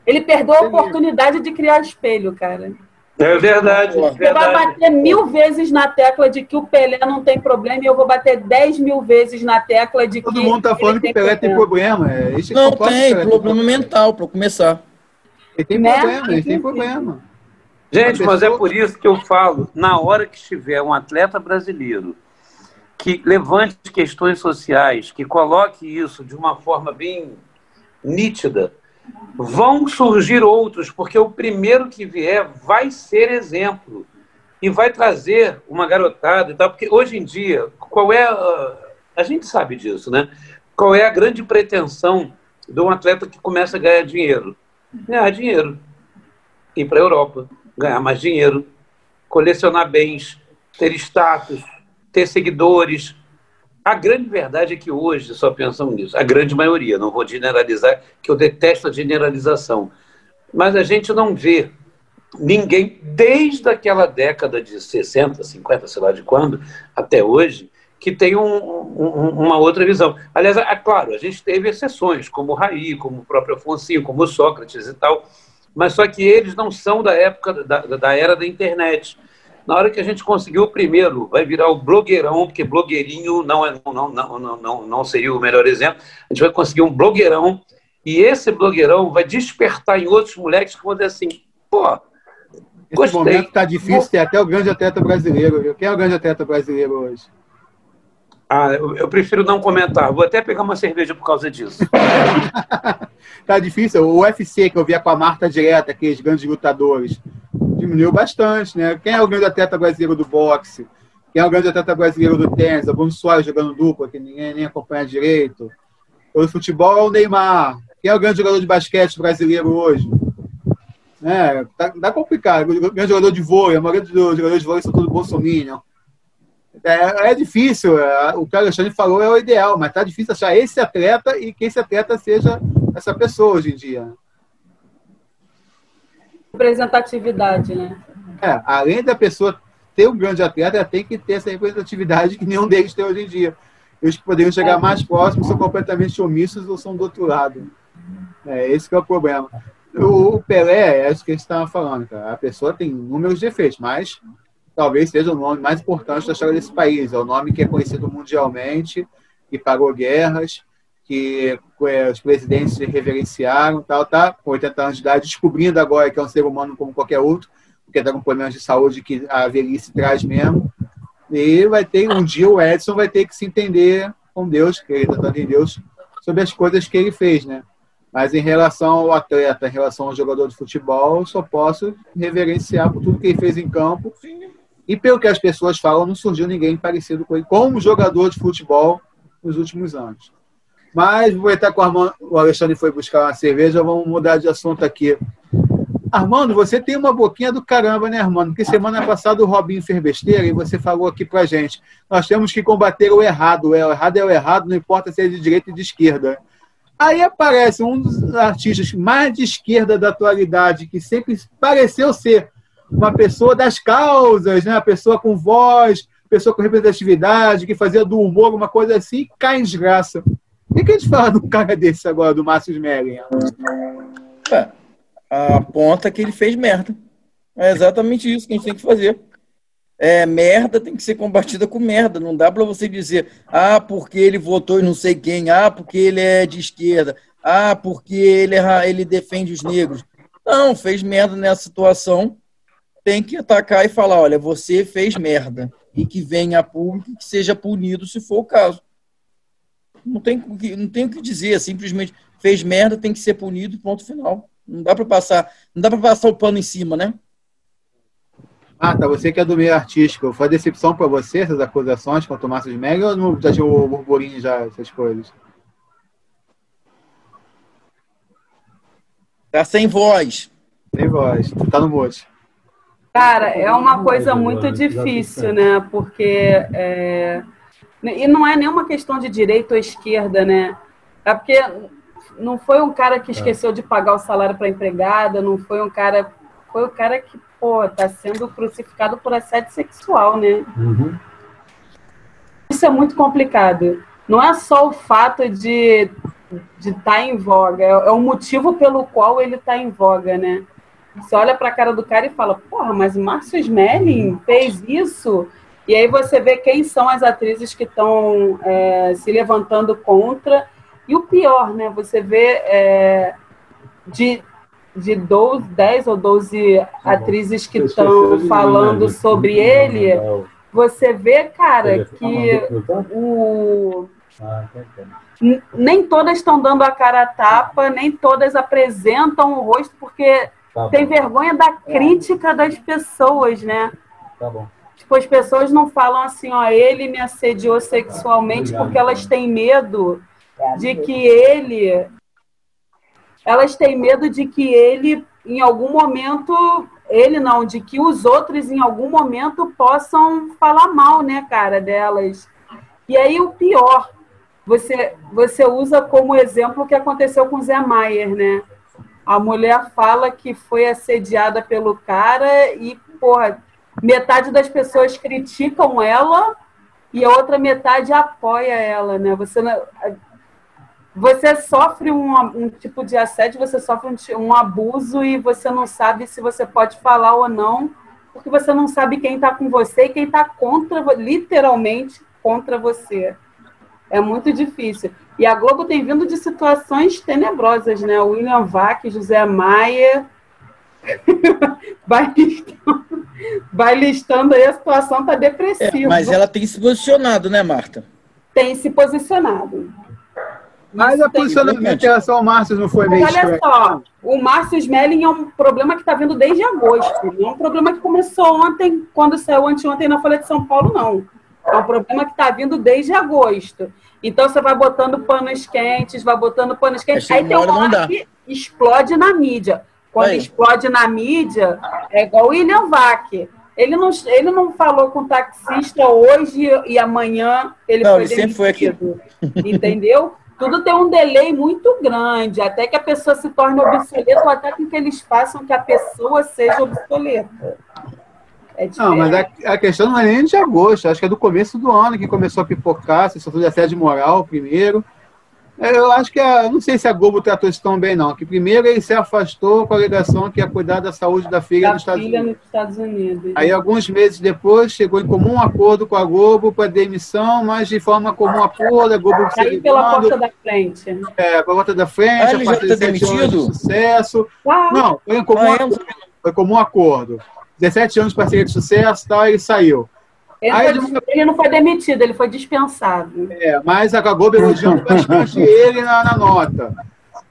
Ele perdeu a oportunidade de criar espelho, cara. É verdade. Você verdade. vai bater mil vezes na tecla de que o Pelé não tem problema e eu vou bater dez mil vezes na tecla de Todo que. Todo mundo está falando que o Pelé tem problema. É, não tem, problema mental, para começar. Ele tem né? problema, ele tem problema. Gente, mas é por isso que eu falo, na hora que estiver um atleta brasileiro que levante questões sociais, que coloque isso de uma forma bem nítida, vão surgir outros, porque o primeiro que vier vai ser exemplo e vai trazer uma garotada e tal, porque hoje em dia, qual é a, a gente sabe disso, né? Qual é a grande pretensão de um atleta que começa a ganhar dinheiro? Ganhar dinheiro, ir para a Europa, ganhar mais dinheiro, colecionar bens, ter status, ter seguidores. A grande verdade é que hoje só pensam nisso. A grande maioria, não vou generalizar, que eu detesto a generalização. Mas a gente não vê ninguém, desde aquela década de 60, 50, sei lá de quando, até hoje, que tem um, um, uma outra visão. Aliás, é claro, a gente teve exceções, como o Raí, como o próprio Afonso, como o Sócrates e tal, mas só que eles não são da época da, da era da internet. Na hora que a gente conseguiu o primeiro, vai virar o blogueirão, porque blogueirinho não, é, não, não, não, não, não seria o melhor exemplo. A gente vai conseguir um blogueirão, e esse blogueirão vai despertar em outros moleques que vão dizer assim: pô, Gostei. momento está difícil ter até o grande atleta brasileiro. Viu? Quem é o grande atleta brasileiro hoje? Ah, eu, prefiro não comentar. Vou até pegar uma cerveja por causa disso. <laughs> tá difícil. O UFC que eu via com a Marta direta, aqueles grandes lutadores, diminuiu bastante, né? Quem é o grande atleta brasileiro do boxe? Quem é o grande atleta brasileiro do tênis? O Bruno Soares jogando dupla, que ninguém nem acompanha direito. O futebol é o Neymar. Quem é o grande jogador de basquete brasileiro hoje? É, tá, tá complicado. O grande jogador de vôlei, a maioria dos jogadores de vôlei são todos bolsominion. É, é difícil, é, o que o Alexandre falou é o ideal, mas tá difícil achar esse atleta e que esse atleta seja essa pessoa hoje em dia. Representatividade, né? É, além da pessoa ter um grande atleta, ela tem que ter essa representatividade que nenhum deles tem hoje em dia. Os que poderiam chegar é. mais próximos são completamente omissos ou são do outro lado. É, esse é o problema. O Pelé, é isso que a gente estava falando, cara. A pessoa tem inúmeros defeitos, mas talvez seja o nome mais importante da história desse país. É o nome que é conhecido mundialmente, que pagou guerras, que é, os presidentes reverenciaram, tal, tá, com 80 anos de idade, descobrindo agora que é um ser humano como qualquer outro, porque está com problemas de saúde que a velhice traz mesmo. E vai ter, um dia o Edson vai ter que se entender com Deus, que ele está em Deus, sobre as coisas que ele fez, né? Mas em relação ao atleta, em relação ao jogador de futebol, eu só posso reverenciar por tudo que ele fez em campo e pelo que as pessoas falam, não surgiu ninguém parecido com ele como jogador de futebol nos últimos anos. Mas vou estar com o Armando, o Alexandre foi buscar uma cerveja, vamos mudar de assunto aqui. Armando, você tem uma boquinha do caramba, né, Armando? Porque semana passada o Robinho fez besteira e você falou aqui pra gente. Nós temos que combater o errado. O errado é o errado, não importa se é de direita ou de esquerda. Aí aparece um dos artistas mais de esquerda da atualidade, que sempre pareceu ser uma pessoa das causas, né? uma pessoa com voz, pessoa com representatividade, que fazia do humor uma coisa assim, cai em desgraça. O que, a gente fala do cara desse agora, do Márcio Smelling? É, aponta que ele fez merda. É exatamente isso que a gente tem que fazer. É, merda tem que ser combatida com merda. Não dá para você dizer, ah, porque ele votou em não sei quem, ah, porque ele é de esquerda. Ah, porque ele, ele defende os negros. Não, fez merda nessa situação. Tem que atacar e falar: olha, você fez merda. E que venha a público e que seja punido se for o caso. Não tem, não tem o que dizer, simplesmente fez merda, tem que ser punido, ponto final. Não dá para passar, não dá para passar o pano em cima, né? Ah, tá. Você que é do meio artístico, foi decepção para você essas acusações contra o Márcio de Mega ou não, já tinha o burburinho já, essas coisas? Tá sem voz. Sem voz. Tá no bote. Cara, é uma coisa muito difícil, né? Porque. É... E não é nenhuma questão de direita ou esquerda, né? É porque não foi um cara que esqueceu de pagar o salário para a empregada, não foi um cara. Foi o cara que, pô, tá sendo crucificado por assédio sexual, né? Uhum. Isso é muito complicado. Não é só o fato de de estar tá em voga, é, é o motivo pelo qual ele está em voga, né? Você olha para a cara do cara e fala, porra, mas Márcio Smelling fez isso? E aí você vê quem são as atrizes que estão é, se levantando contra. E o pior, né? Você vê é, de, de 12, 10 ou 12 tá atrizes que estão falando sobre ele, você vê, cara, que o ah, nem todas estão dando a cara a tapa, nem todas apresentam o rosto, porque tá tem vergonha da crítica das pessoas, né? Tá bom. Tipo, as pessoas não falam assim, ó, ele me assediou sexualmente porque elas têm medo de que ele. Elas têm medo de que ele, em algum momento, ele não, de que os outros, em algum momento, possam falar mal, né, cara, delas. E aí o pior, você, você usa como exemplo o que aconteceu com Zé Maier, né? A mulher fala que foi assediada pelo cara e, porra, metade das pessoas criticam ela e a outra metade apoia ela, né? Você, você sofre um, um tipo de assédio, você sofre um, um abuso e você não sabe se você pode falar ou não, porque você não sabe quem está com você e quem está contra, literalmente contra você. É muito difícil. E a Globo tem vindo de situações tenebrosas, né? William Vac, José Maia. vai, listando, vai listando aí, a situação está depressiva. É, mas ela tem se posicionado, né, Marta? Tem se posicionado. Mas Isso a posicionamento em relação ao Márcio não foi meio Olha só, o Márcio Smelling é um problema que está vindo desde agosto. Não é um problema que começou ontem, quando saiu anteontem na Folha de São Paulo, não. É um problema que está vindo desde agosto. Então você vai botando panos quentes, vai botando panos quentes. Aí tem uma hora que explode na mídia. Quando Aí. explode na mídia, é igual o William Vac. Ele não, ele não falou com o taxista hoje e amanhã ele não, foi ele sempre foi aqui. Entendeu? Tudo tem um delay muito grande, até que a pessoa se torne obsoleta, ou até que eles façam que a pessoa seja obsoleta. É não, mas a, a, questão não é nem de agosto, acho que é do começo do ano que começou a pipocar, se sofreu de assédio moral primeiro. É, eu acho que, a, não sei se a Globo tratou isso tão bem, não. Que primeiro ele se afastou com a alegação que ia cuidar da saúde da filha, da nos, Estados filha nos Estados Unidos. Aí, alguns meses depois, chegou em comum acordo com a Globo para demissão, mas de forma comum acordo, a Globo Saiu pela porta da frente. É, pela porta da frente, ah, ele já está demitido? De sucesso. Ah. Não, foi em comum ah, é? acordo. Foi comum acordo. 17 anos de parceria de sucesso tal, ele saiu. Ele, Aí, foi, ele, não foi demitido, ele foi dispensado. É, mas a Globo elogiando bastante ele na, na, nota.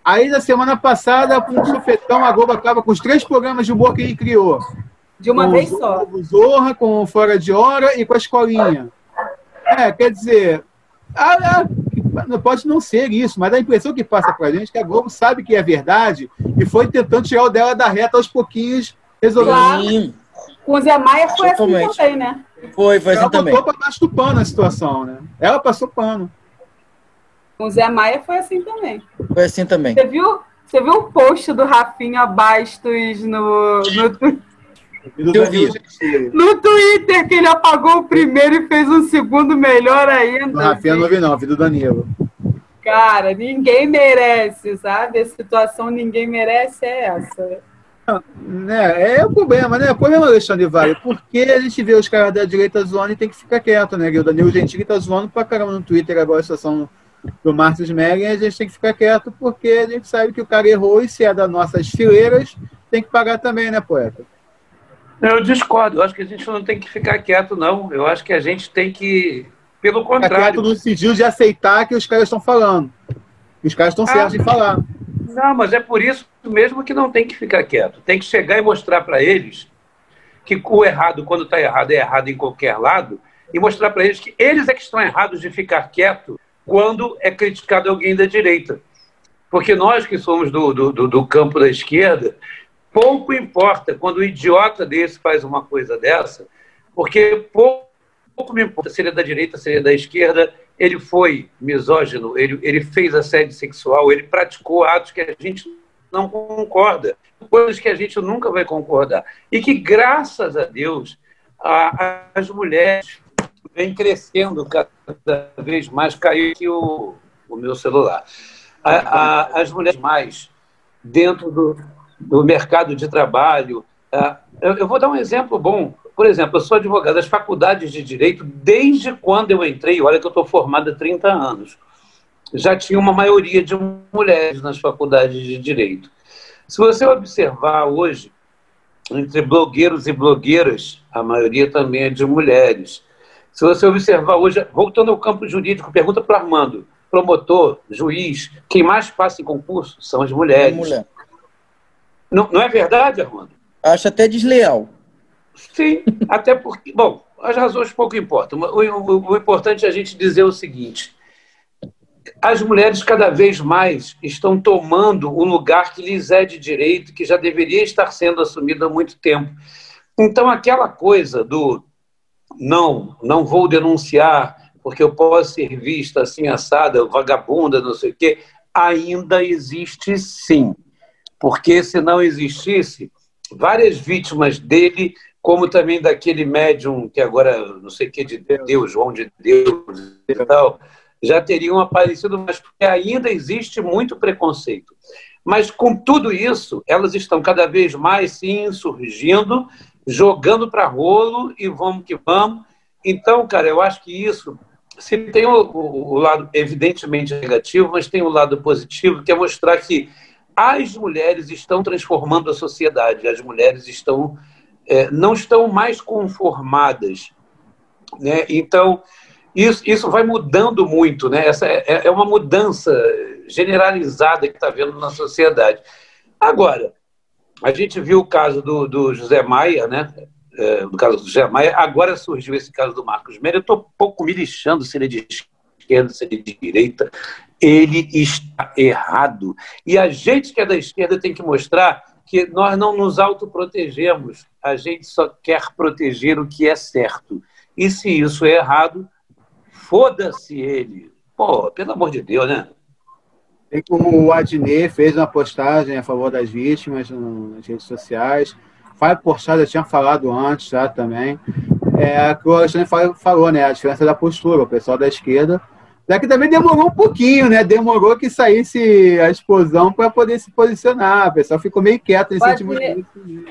Aí, na semana passada, com um sufetão, a Globo acaba com os três programas de humor que ele criou. De uma com vez só. Com o Zorra, com o Fora de Hora e com a Escolinha. É, quer dizer, a, a, pode não ser isso, mas a impressão que passa para a gente é que a Globo sabe que é verdade e foi tentando tirar o dela da reta aos pouquinhos, resolvendo. Claro. Com o Zé Maia foi assim Totalmente. assim também, né? Foi, foi assim ela também. Ela botou para baixo do pano a situação, né? Ela passou pano. Com o Zé Maia foi assim também. Foi assim também. Você viu, você viu o post do Rafinha Bastos no, no, eu vi. No Twitter, que ele apagou o primeiro e fez um segundo melhor ainda. No Rafinha não vi, não, vi do Danilo. Cara, ninguém merece, sabe? A situação ninguém merece é essa. Né, é o problema, né? O problema, Alexandre Vale, porque a gente vê os caras da direita zoando e tem que ficar quieto, né? O Danilo Gentili tá zoando pra caramba no Twitter agora a situação do Márcio Smelling, a gente tem que ficar quieto, porque a gente sabe que o cara errou e se é das nossas fileiras, tem que pagar também, né, poeta? Eu discordo. Eu acho que a gente não tem que ficar quieto, não. Eu acho que a gente tem que, pelo contrário. Ficar quieto no sentido de aceitar que os caras estão falando. Os caras estão ah, certos em falar. Não, mas é por isso mesmo que não tem que ficar quieto. Tem que chegar e mostrar para eles que o errado, quando está errado, é errado em qualquer lado, e mostrar para eles que eles é que estão errados de ficar quieto quando é criticado alguém da direita. Porque nós que somos do, do, do campo da esquerda, pouco importa quando o idiota desse faz uma coisa dessa, porque pouco, pouco me importa se ele é da direita, se ele é da esquerda, ele foi misógino, ele, ele fez assédio sexual, ele praticou atos que a gente não concorda, coisas que a gente nunca vai concordar. E que, graças a Deus, a, as mulheres vêm crescendo cada vez mais. Caiu aqui o, o meu celular. A, a, as mulheres mais dentro do, do mercado de trabalho. Eu, eu vou dar um exemplo bom. Por exemplo, eu sou advogado das faculdades de direito desde quando eu entrei, olha que eu estou formado há 30 anos. Já tinha uma maioria de mulheres nas faculdades de direito. Se você observar hoje, entre blogueiros e blogueiras, a maioria também é de mulheres. Se você observar hoje, voltando ao campo jurídico, pergunta para o Armando, promotor, juiz, quem mais passa em concurso são as mulheres. Mulher. não, não é verdade, Armando? Acho até desleal. Sim, até porque. Bom, as razões pouco importam. O, o, o, importante é a gente dizer o seguinte: as mulheres cada vez mais estão tomando o lugar que lhes é de direito, que já deveria estar sendo assumido há muito tempo. Então, aquela coisa do não, não vou denunciar porque eu posso ser vista assim assada, vagabunda, não sei o quê, ainda existe sim. Porque se não existisse, várias vítimas dele como também daquele médium que agora, não sei o que de Deus, João de Deus e tal, já teriam aparecido, mas ainda existe muito preconceito. Mas com tudo isso, elas estão cada vez mais se insurgindo, jogando para rolo e vamos que vamos. Então, cara, eu acho que isso se tem o, o, o lado evidentemente negativo, mas tem o lado positivo, que é mostrar que as mulheres estão transformando a sociedade, as mulheres estão é, não estão mais conformadas. Né? Então, isso, isso vai mudando muito, né? Essa é, é uma mudança generalizada que está havendo na sociedade. Agora, a gente viu o caso do, do José Maia, né? É, do caso do José Maia, agora surgiu esse caso do Marcos Melo. Eu estou pouco me lixando se ele é de esquerda, se ele é de direita. Ele está errado. E a gente que é da esquerda tem que mostrar que nós não nos autoprotegemos, a gente só quer proteger o que é certo. E se isso é errado, foda-se ele. Pô, pelo amor de Deus, né? Tem como o Adnet fez uma postagem a favor das vítimas nas redes sociais. Fábio Porchat já tinha falado antes já também. É, que o Alexandre falou, né? A diferença da postura. O pessoal da esquerda só que também demorou um pouquinho, né? Demorou que saísse a explosão para poder se posicionar. O pessoal ficou meio quieto nesse último dia.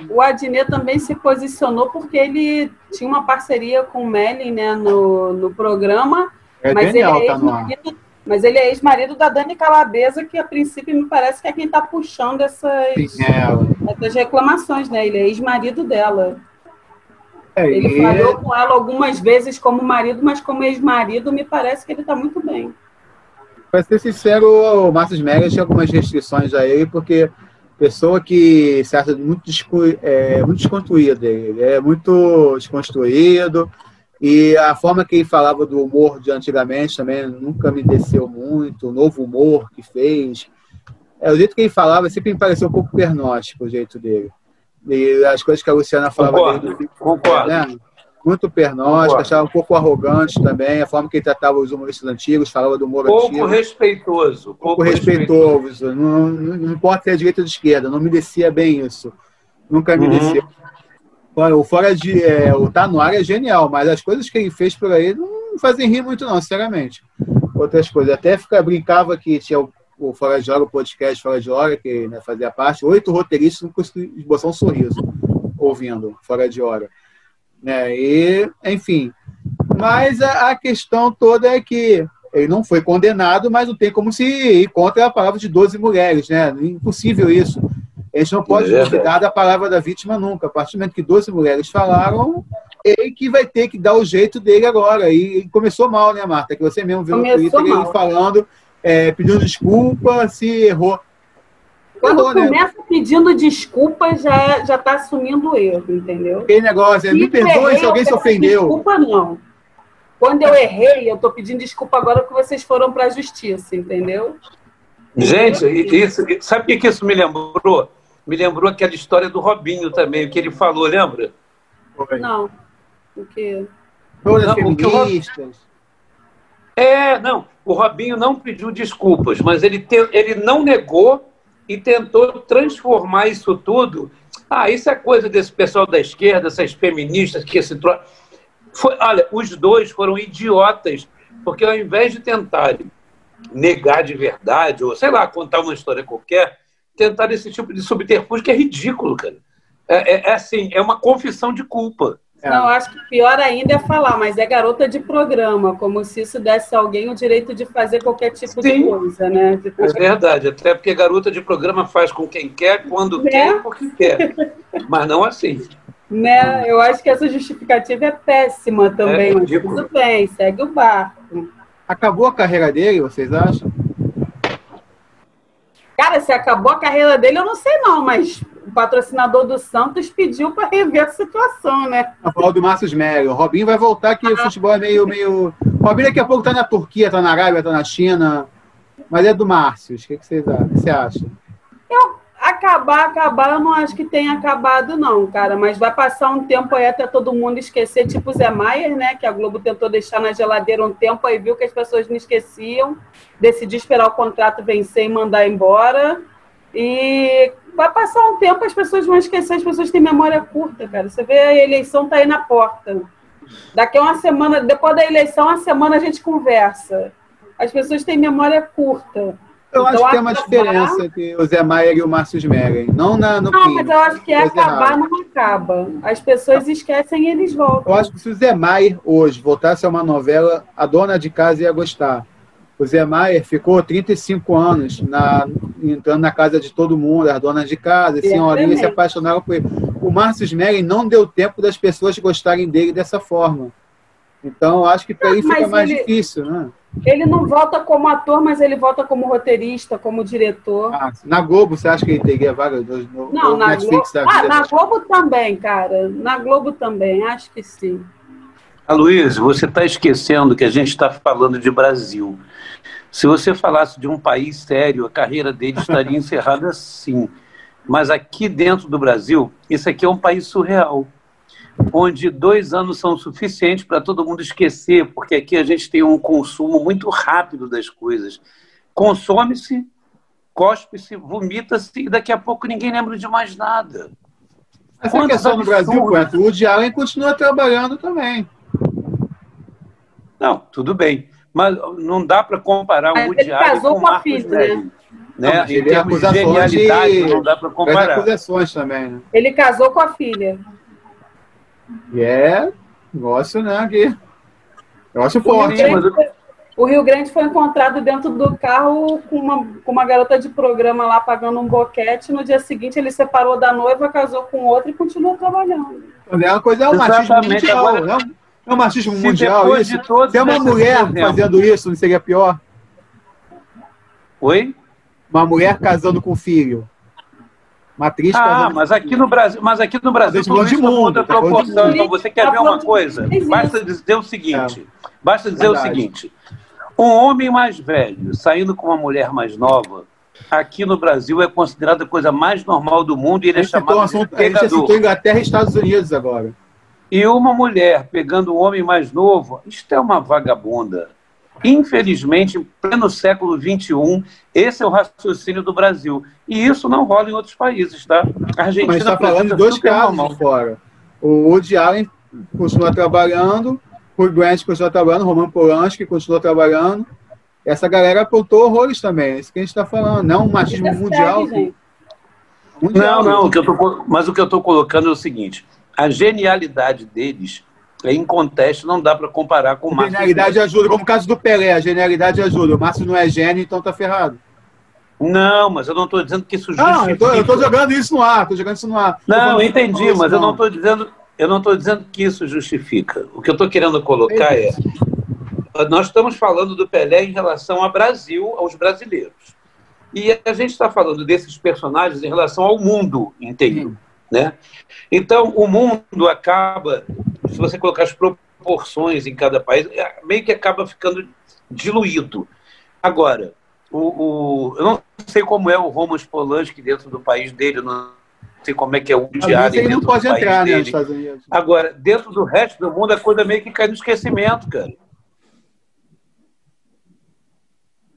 O Adnet também se posicionou porque ele tinha uma parceria com o Melin né, no, no programa. É mas, genial, ele é tá mas ele é ex-marido da Dani Calabesa, que a princípio me parece que é quem está puxando essas, Sim, é. essas reclamações, né? Ele é ex-marido dela. É, ele falou com ela algumas vezes como marido, mas como ex-marido, me parece que ele está muito bem. Para ser sincero, o Márcio Megas tinha algumas restrições a ele, porque pessoa que se acha muito, é, muito desconstruída, ele é muito desconstruído, e a forma que ele falava do humor de antigamente também nunca me desceu muito, o novo humor que fez. É, o jeito que ele falava sempre me pareceu um pouco pernóstico, o jeito dele. E as coisas que a Luciana falava concordo, dele, concordo. Né? muito pernóstico, achava um pouco arrogante também, a forma que ele tratava os humoristas antigos, falava do humor pouco antigo. Respeitoso, pouco, pouco respeitoso. respeitoso. Não, não, não importa se é direita ou de esquerda, não me descia bem isso. Nunca me uhum. desceu. O Fora de. É, o Tá no ar é genial, mas as coisas que ele fez por aí não fazem rir muito, não, sinceramente. Outras coisas. Até fica, brincava que tinha o o Fora de Hora, o podcast Fora de Hora, que né, fazia parte, oito roteiristas não conseguiam esboçar um sorriso ouvindo Fora de Hora. Né? E, enfim. Mas a, a, questão toda é que ele não foi condenado, mas não tem como se ir contra a palavra de 12 mulheres, né? Impossível isso. A gente não pode é duvidar da palavra da vítima nunca. A partir do momento que 12 mulheres falaram, ele que vai ter que dar o jeito dele agora. E, começou mal, né, Marta? Que você mesmo viu começou no Twitter mal. ele falando, é, pedindo desculpa se errou. Quando errou, né? começa né? pedindo desculpa, já, já tá assumindo o erro, entendeu? Aquele negócio, é, me perdoe se alguém se ofendeu. Desculpa, não. Quando eu errei, eu estou pedindo desculpa agora porque vocês foram para a justiça, entendeu? Gente, isso, sabe o que isso me lembrou? Me lembrou aquela história do Robinho também, o que ele falou, lembra? Não. O quê? Todas feministas. É, não. O Robinho não pediu desculpas, mas ele, te, ele não negou e tentou transformar isso tudo. Ah, isso é coisa desse pessoal da esquerda, essas feministas que se trocam. Foi, olha, os dois foram idiotas, porque ao invés de tentarem negar de verdade, ou sei lá, contar uma história qualquer, tentaram esse tipo de subterfúgio que é ridículo, cara. É, é, é assim, é uma confissão de culpa. Não, acho que pior ainda é falar, mas é garota de programa, como se isso desse a alguém o direito de fazer qualquer tipo Sim, de coisa, né? É verdade, até porque garota de programa faz com quem quer, quando né? quer, porque quer. Mas não assim. Né? Eu acho que essa justificativa é péssima também, é mas tudo bem, segue o barco. Acabou a carreira dele, vocês acham? Cara, se acabou a carreira dele, eu não sei não, mas o patrocinador do Santos pediu para rever a situação, né? A falar do Márcio Smelly. O Robinho vai voltar que ah. o futebol é meio, meio. O Robinho daqui a pouco tá na Turquia, tá na Arábia, tá na China. Mas é do Márcio. O que, que você acha? Eu, acabar, acabar, eu não acho que tenha acabado, não, cara. Mas vai passar um tempo aí até todo mundo esquecer, tipo o Zé Maier, né? Que a Globo tentou deixar na geladeira um tempo, aí viu que as pessoas não esqueciam, decidiu esperar o contrato vencer e mandar embora. E vai passar um tempo, as pessoas vão esquecer, as pessoas têm memória curta, cara. Você vê a eleição tá aí na porta. Daqui a uma semana, depois da eleição, uma semana a gente conversa. As pessoas têm memória curta. Eu então, acho que tem uma diferença entre o Zé Maier e o Márcio Smergen. Não na, no Não, fim, mas eu acho que é acabar errado. não acaba. As pessoas esquecem e eles voltam. Eu acho que se o Zé Maier hoje voltasse a uma novela, a dona de casa ia gostar. O Zé Maier ficou 35 anos na, entrando na casa de todo mundo, as donas de casa, as senhorinhas se apaixonaram por ele. O Márcio Smergen não deu tempo das pessoas gostarem dele dessa forma. Então, acho que para ele fica mais ele... difícil, né? Ele não volta como ator, mas ele volta como roteirista, como diretor. Ah, na Globo, você acha que ele teria vaga no, no, não, na Netflix Globo, ah, na Globo também, cara. Na Globo também, acho que sim. Aloysio, você está esquecendo que a gente está falando de Brasil. Se você falasse de um país sério, a carreira dele <laughs> estaria encerrada sim. Mas aqui dentro do Brasil, isso aqui é um país surreal onde dois anos são suficientes para todo mundo esquecer, porque aqui a gente tem um consumo muito rápido das coisas. Consome-se, cospe-se, vomita-se e daqui a pouco ninguém lembra de mais nada. Essa Quantos questão no Brasil, o Woody Allen continua trabalhando também. Não, tudo bem. Mas não dá para comparar o Woody Allen com o Marcos filha, Né? Né? Não, em termos de genialidade, de... não dá para comparar. acusações também, né? Ele casou com a filha. E é negócio, né? Que eu acho forte. O Rio, Grande, o Rio Grande foi encontrado dentro do carro com uma, com uma garota de programa lá pagando um boquete. No dia seguinte, ele separou da noiva, casou com outra e continuou trabalhando. É uma coisa, é um machismo mundial. Agora, não, é um machismo mundial isso. De Tem uma mulher fazendo isso, não seria pior? Oi? Uma mulher casando com filho. Matriz ah, mas aqui no Brasil, mas aqui no Brasil tudo isso mundo, outra tá proporção. Então você quer ver uma coisa? Basta dizer o seguinte. É. Basta dizer Verdade. o seguinte. Um homem mais velho saindo com uma mulher mais nova, aqui no Brasil é considerada a coisa mais normal do mundo e ele é chamado assunto, de. A gente citou Inglaterra e Estados Unidos agora. E uma mulher pegando um homem mais novo, isto é uma vagabunda. Infelizmente, em pleno século XXI, esse é o raciocínio do Brasil. E isso não rola em outros países, tá? A Argentina, Mas está falando de dois casos normal. fora. O Woody Allen continua trabalhando, o Grant continua trabalhando, o Roman Polanski continua trabalhando. Essa galera apontou horrores também. É isso que a gente está falando. Não um machismo é mundial. mundial. Não, não. O que eu tô, mas o que eu estou colocando é o seguinte: a genialidade deles é inconteste, não dá para comparar com o Márcio. Genialidade ajuda, como o caso do Pelé, a genialidade ajuda. O Márcio não é gênio, então tá ferrado. Não, mas eu não estou dizendo que isso justifica. Não, eu estou jogando isso no ar, estou jogando isso no ar. Não, entendi, mas eu não estou dizendo, eu não estou dizendo que isso justifica. O que eu estou querendo colocar é, nós estamos falando do Pelé em relação ao Brasil, aos brasileiros. E a gente está falando desses personagens em relação ao mundo inteiro. Né? Então, o mundo acaba, se você colocar as proporções em cada país, é, meio que acaba ficando diluído. Agora, o, o, eu não sei como é o Roman Polanski dentro do país dele, não sei como é que é o diário dentro não pode do entrar, país né, dele. Agora, dentro do resto do mundo, a coisa meio que cai no esquecimento, cara.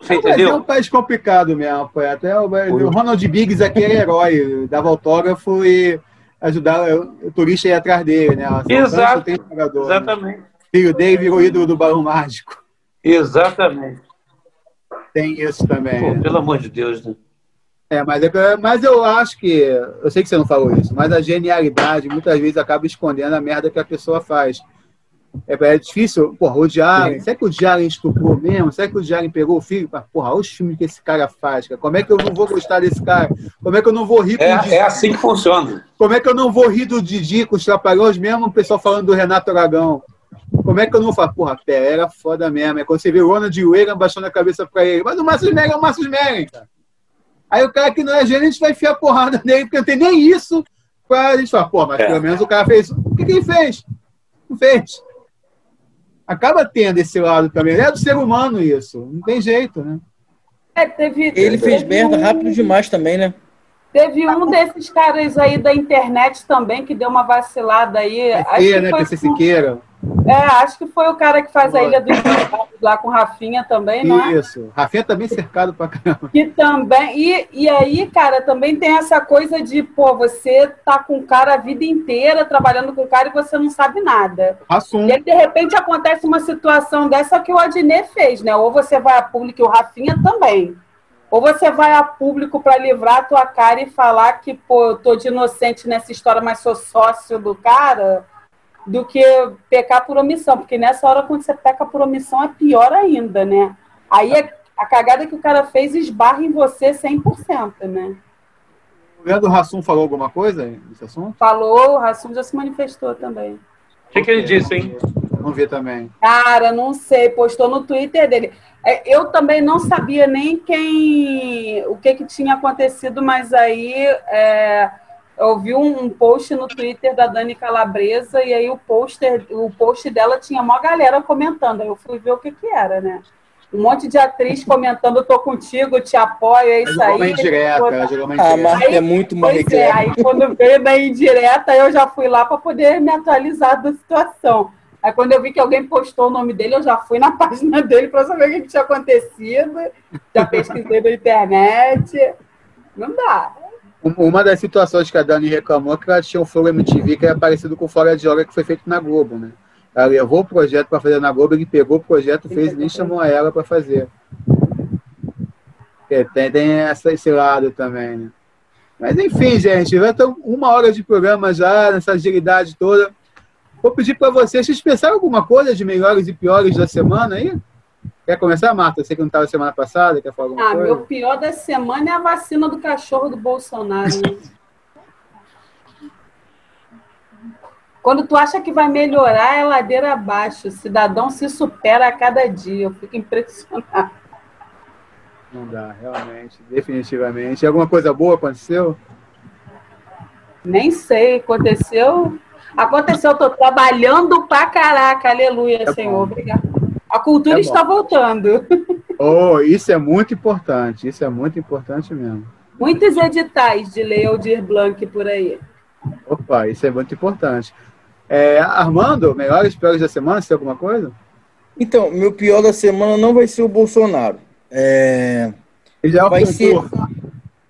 Você entendeu? É um país complicado mesmo. Foi. Até o, o Ronald Biggs aqui é herói, dava autógrafo e ajudar o turista a ir atrás dele, né? Exato. Tem jogador, né? Exatamente. Né? Filho dele virou ídolo do Balão Mágico. Exatamente. Tem isso também. Pô, né? Pelo amor de Deus, né? É, mas, é, mas eu acho que. Eu sei que você não falou isso, mas a genialidade muitas vezes acaba escondendo a merda que a pessoa faz. É, é difícil, porra, o Jaren, será que o Jaren estuprou mesmo? Será que o Jaren pegou o filho? Porra, olha os filmes que esse cara faz, cara. Como é que eu não vou gostar desse cara? Como é que eu não vou rir é, Didi? É assim que funciona. Como é que eu não vou rir do Didi com os trapalhões, mesmo o pessoal falando do Renato Aragão? Como é que eu não vou falar, porra, pé, era foda mesmo. É quando você vê o Ronald Reagan baixando a cabeça pra ele. Mas o Márcio Smegan é o Márcio Smegan, cara. Aí o cara que não é gente vai enfiar porrada <laughs> nele, porque não tem nem isso pra a gente falar, pô, mas é. pelo menos o cara fez. O que, que ele fez? Não fez acaba tendo esse lado também. É do ser humano isso. Não tem jeito, né? É, teve, Ele teve fez merda um... rápido demais também, né? Teve um desses caras aí da internet também que deu uma vacilada aí. Acho que né? Foi PC Siqueira. É, acho que foi o cara que faz a Ilha dos lá com Rafinha também, não é? Isso. Rafinha também cercado pra caramba. Que também. E, e aí, cara, também tem essa coisa de, pô, você tá com o cara a vida inteira trabalhando com o cara e você não sabe nada. Assumo. E aí, de repente, acontece uma situação dessa que o Adnet fez, né? Ou você vai a público e o Rafinha também. Ou você vai a público para livrar a tua cara e falar que, pô, eu tô de inocente nessa história, mas sou sócio do cara do que pecar por omissão, porque nessa hora, quando você peca por omissão, é pior ainda, né? Aí é a cagada que o cara fez esbarra em você 100%, né? O Leandro Rassum falou alguma coisa nesse assunto? Falou, o Rassum já se manifestou também. O que, que ele disse, hein? Não vi também. Cara, não sei, postou no Twitter dele. É, eu também não sabia nem quem, o que, que tinha acontecido, mas aí é, eu vi um, um, post no Twitter da Dani Calabresa e aí o poster, o post dela tinha uma galera comentando. Aí eu fui ver o que que era, né? Um monte de atriz comentando, tô contigo, te apoio, é isso aí. Indireta, a Marta é muito marrequeta. É, aí quando veio da indireta, eu já fui lá para poder me atualizar da situação. Aí quando eu vi que alguém postou o nome dele, eu já fui na <laughs> página dele para saber o que, tinha acontecido. Já pesquisei na internet. Não dá. Uma das situações que a Dani reclamou é que ela tinha um Flow MTV que era parecido com o Fora de Hora que foi feito na Globo, né? Ela levou o projeto para fazer na Globo, ele pegou o projeto, fez e nem chamou a ela para fazer. Tem, tem essa, esse lado também, né? Mas enfim, gente, vai ter uma hora de programa já, nessa agilidade toda. Vou pedir para vocês, vocês pensaram alguma coisa de melhores e piores da semana aí? Quer começar, Marta? Você que não estava semana passada, quer falar alguma ah, coisa? meu pior da semana é a vacina do cachorro do Bolsonaro. Né? <laughs> Quando tu acha que vai melhorar, é ladeira abaixo. O cidadão se supera a cada dia. Eu fico impressionado. Não dá, realmente, definitivamente. Alguma coisa boa aconteceu? Nem sei, aconteceu. Aconteceu, eu tô trabalhando pra caraca, aleluia, é Senhor. Obrigado. A cultura é está voltando. Oh, isso é muito importante, isso é muito importante mesmo. Muitos editais de Lei Aldir Blanc por aí. Opa, isso é muito importante. É, Armando, melhores piores da semana, se tem alguma coisa? Então, meu pior da semana não vai ser o Bolsonaro. É... Ele é vai ser...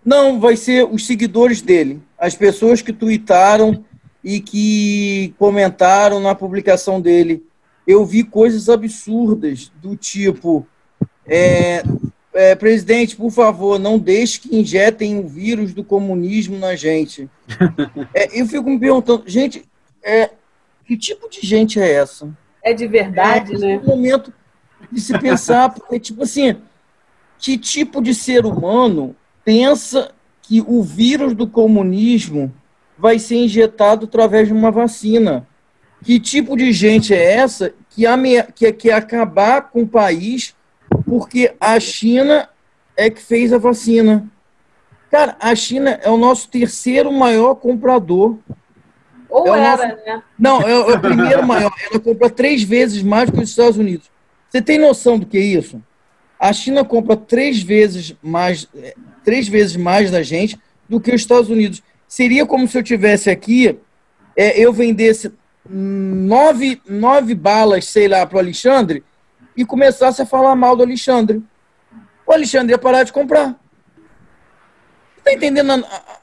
Não, vai ser os seguidores dele. As pessoas que tuitaram e que comentaram na publicação dele eu vi coisas absurdas do tipo é, é, presidente, por favor, não deixe que injetem o vírus do comunismo na gente. <laughs> É, eu fico me perguntando, gente, é, que tipo de gente é essa? É de verdade, é, né? É um momento de se pensar, <laughs> porque, tipo assim, que tipo de ser humano pensa que o vírus do comunismo vai ser injetado através de uma vacina? Que tipo de gente é essa que, ame... que quer acabar com o país porque a China é que fez a vacina? Cara, a China é o nosso terceiro maior comprador. Ou é era, nosso... né? Não, é, é o primeiro maior. Ela compra três vezes mais que os Estados Unidos. Você tem noção do que é isso? A China compra três vezes mais, é, três vezes mais da gente do que os Estados Unidos. Seria como se eu tivesse aqui, é, eu vendesse nove, nove balas, sei lá, para o Alexandre e começasse a falar mal do Alexandre. O Alexandre ia parar de comprar. Está entendendo a,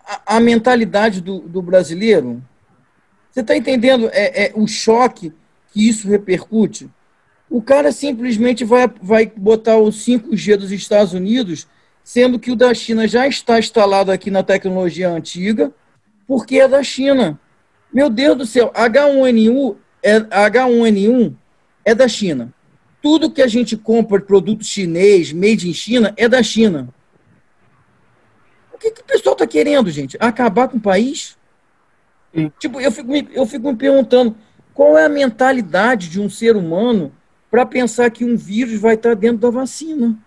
a, a, mentalidade do, do brasileiro? Você está entendendo é, é, o choque que isso repercute? O cara simplesmente vai, vai botar o 5G dos Estados Unidos, sendo que o da China já está instalado aqui na tecnologia antiga, porque é da China. Meu Deus do céu, H1N1 é, H1N1 é da China. Tudo que a gente compra de produto chinês, made in China, é da China. O que, que o pessoal está querendo, gente? Acabar com o país? Sim. Tipo, eu fico, me, eu fico me perguntando qual é a mentalidade de um ser humano para pensar que um vírus vai estar tá dentro da vacina.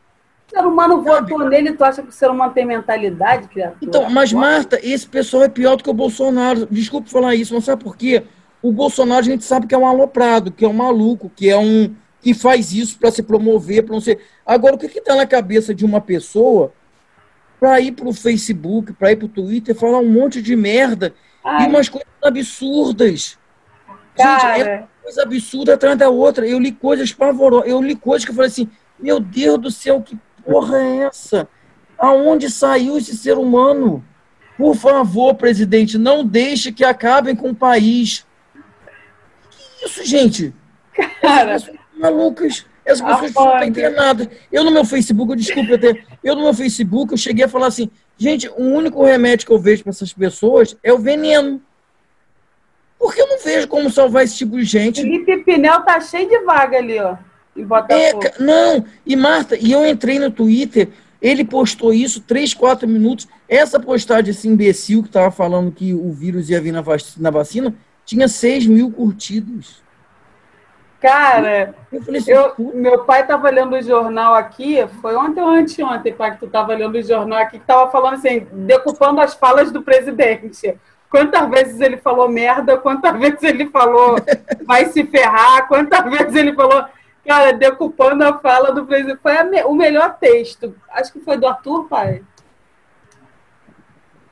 O ser humano votou nele, tu acha que o ser humano tem mentalidade, criatura? Então, mas Marta, esse pessoal é pior do que o Bolsonaro. Desculpe falar isso, mas sabe por quê? O Bolsonaro a gente sabe que é um aloprado, que é um maluco, que é um que faz isso para se promover, para não ser. Agora, o que está na cabeça de uma pessoa para ir para o Facebook, para ir para o Twitter, falar um monte de merda Ai. e umas coisas absurdas? Cara. Gente, é uma coisa absurda atrás da outra. Eu li coisas pavorosas, eu li coisas que eu falei assim: meu Deus do céu, que porra é essa? Aonde saiu esse ser humano? Por favor, presidente, não deixe que acabem com o país. Que isso, gente? Cara, malucas. Essas pessoas não estão entendendo nada. Eu no meu Facebook, desculpa até, eu no meu Facebook, eu cheguei a falar assim, gente, o único remédio que eu vejo para essas pessoas é o veneno. Porque eu não vejo como salvar esse tipo de gente. Felipe Pinel tá cheio de vaga ali, ó. É, não, e Marta, e eu entrei no Twitter, ele postou isso, três, quatro minutos. Essa postagem, esse imbecil que estava falando que o vírus ia vir na vacina, na vacina tinha 6 mil curtidos. Cara, eu, falei assim, eu meu pai estava lendo o jornal aqui, foi ontem ou anteontem, pai, que tu estava lendo o jornal aqui, que estava falando assim, decupando as falas do presidente. Quantas vezes ele falou merda, quantas <laughs> vezes ele falou vai se ferrar, quantas vezes ele falou Cara, decupando a fala do presidente. Foi me... o melhor texto. Acho que foi do Arthur, pai.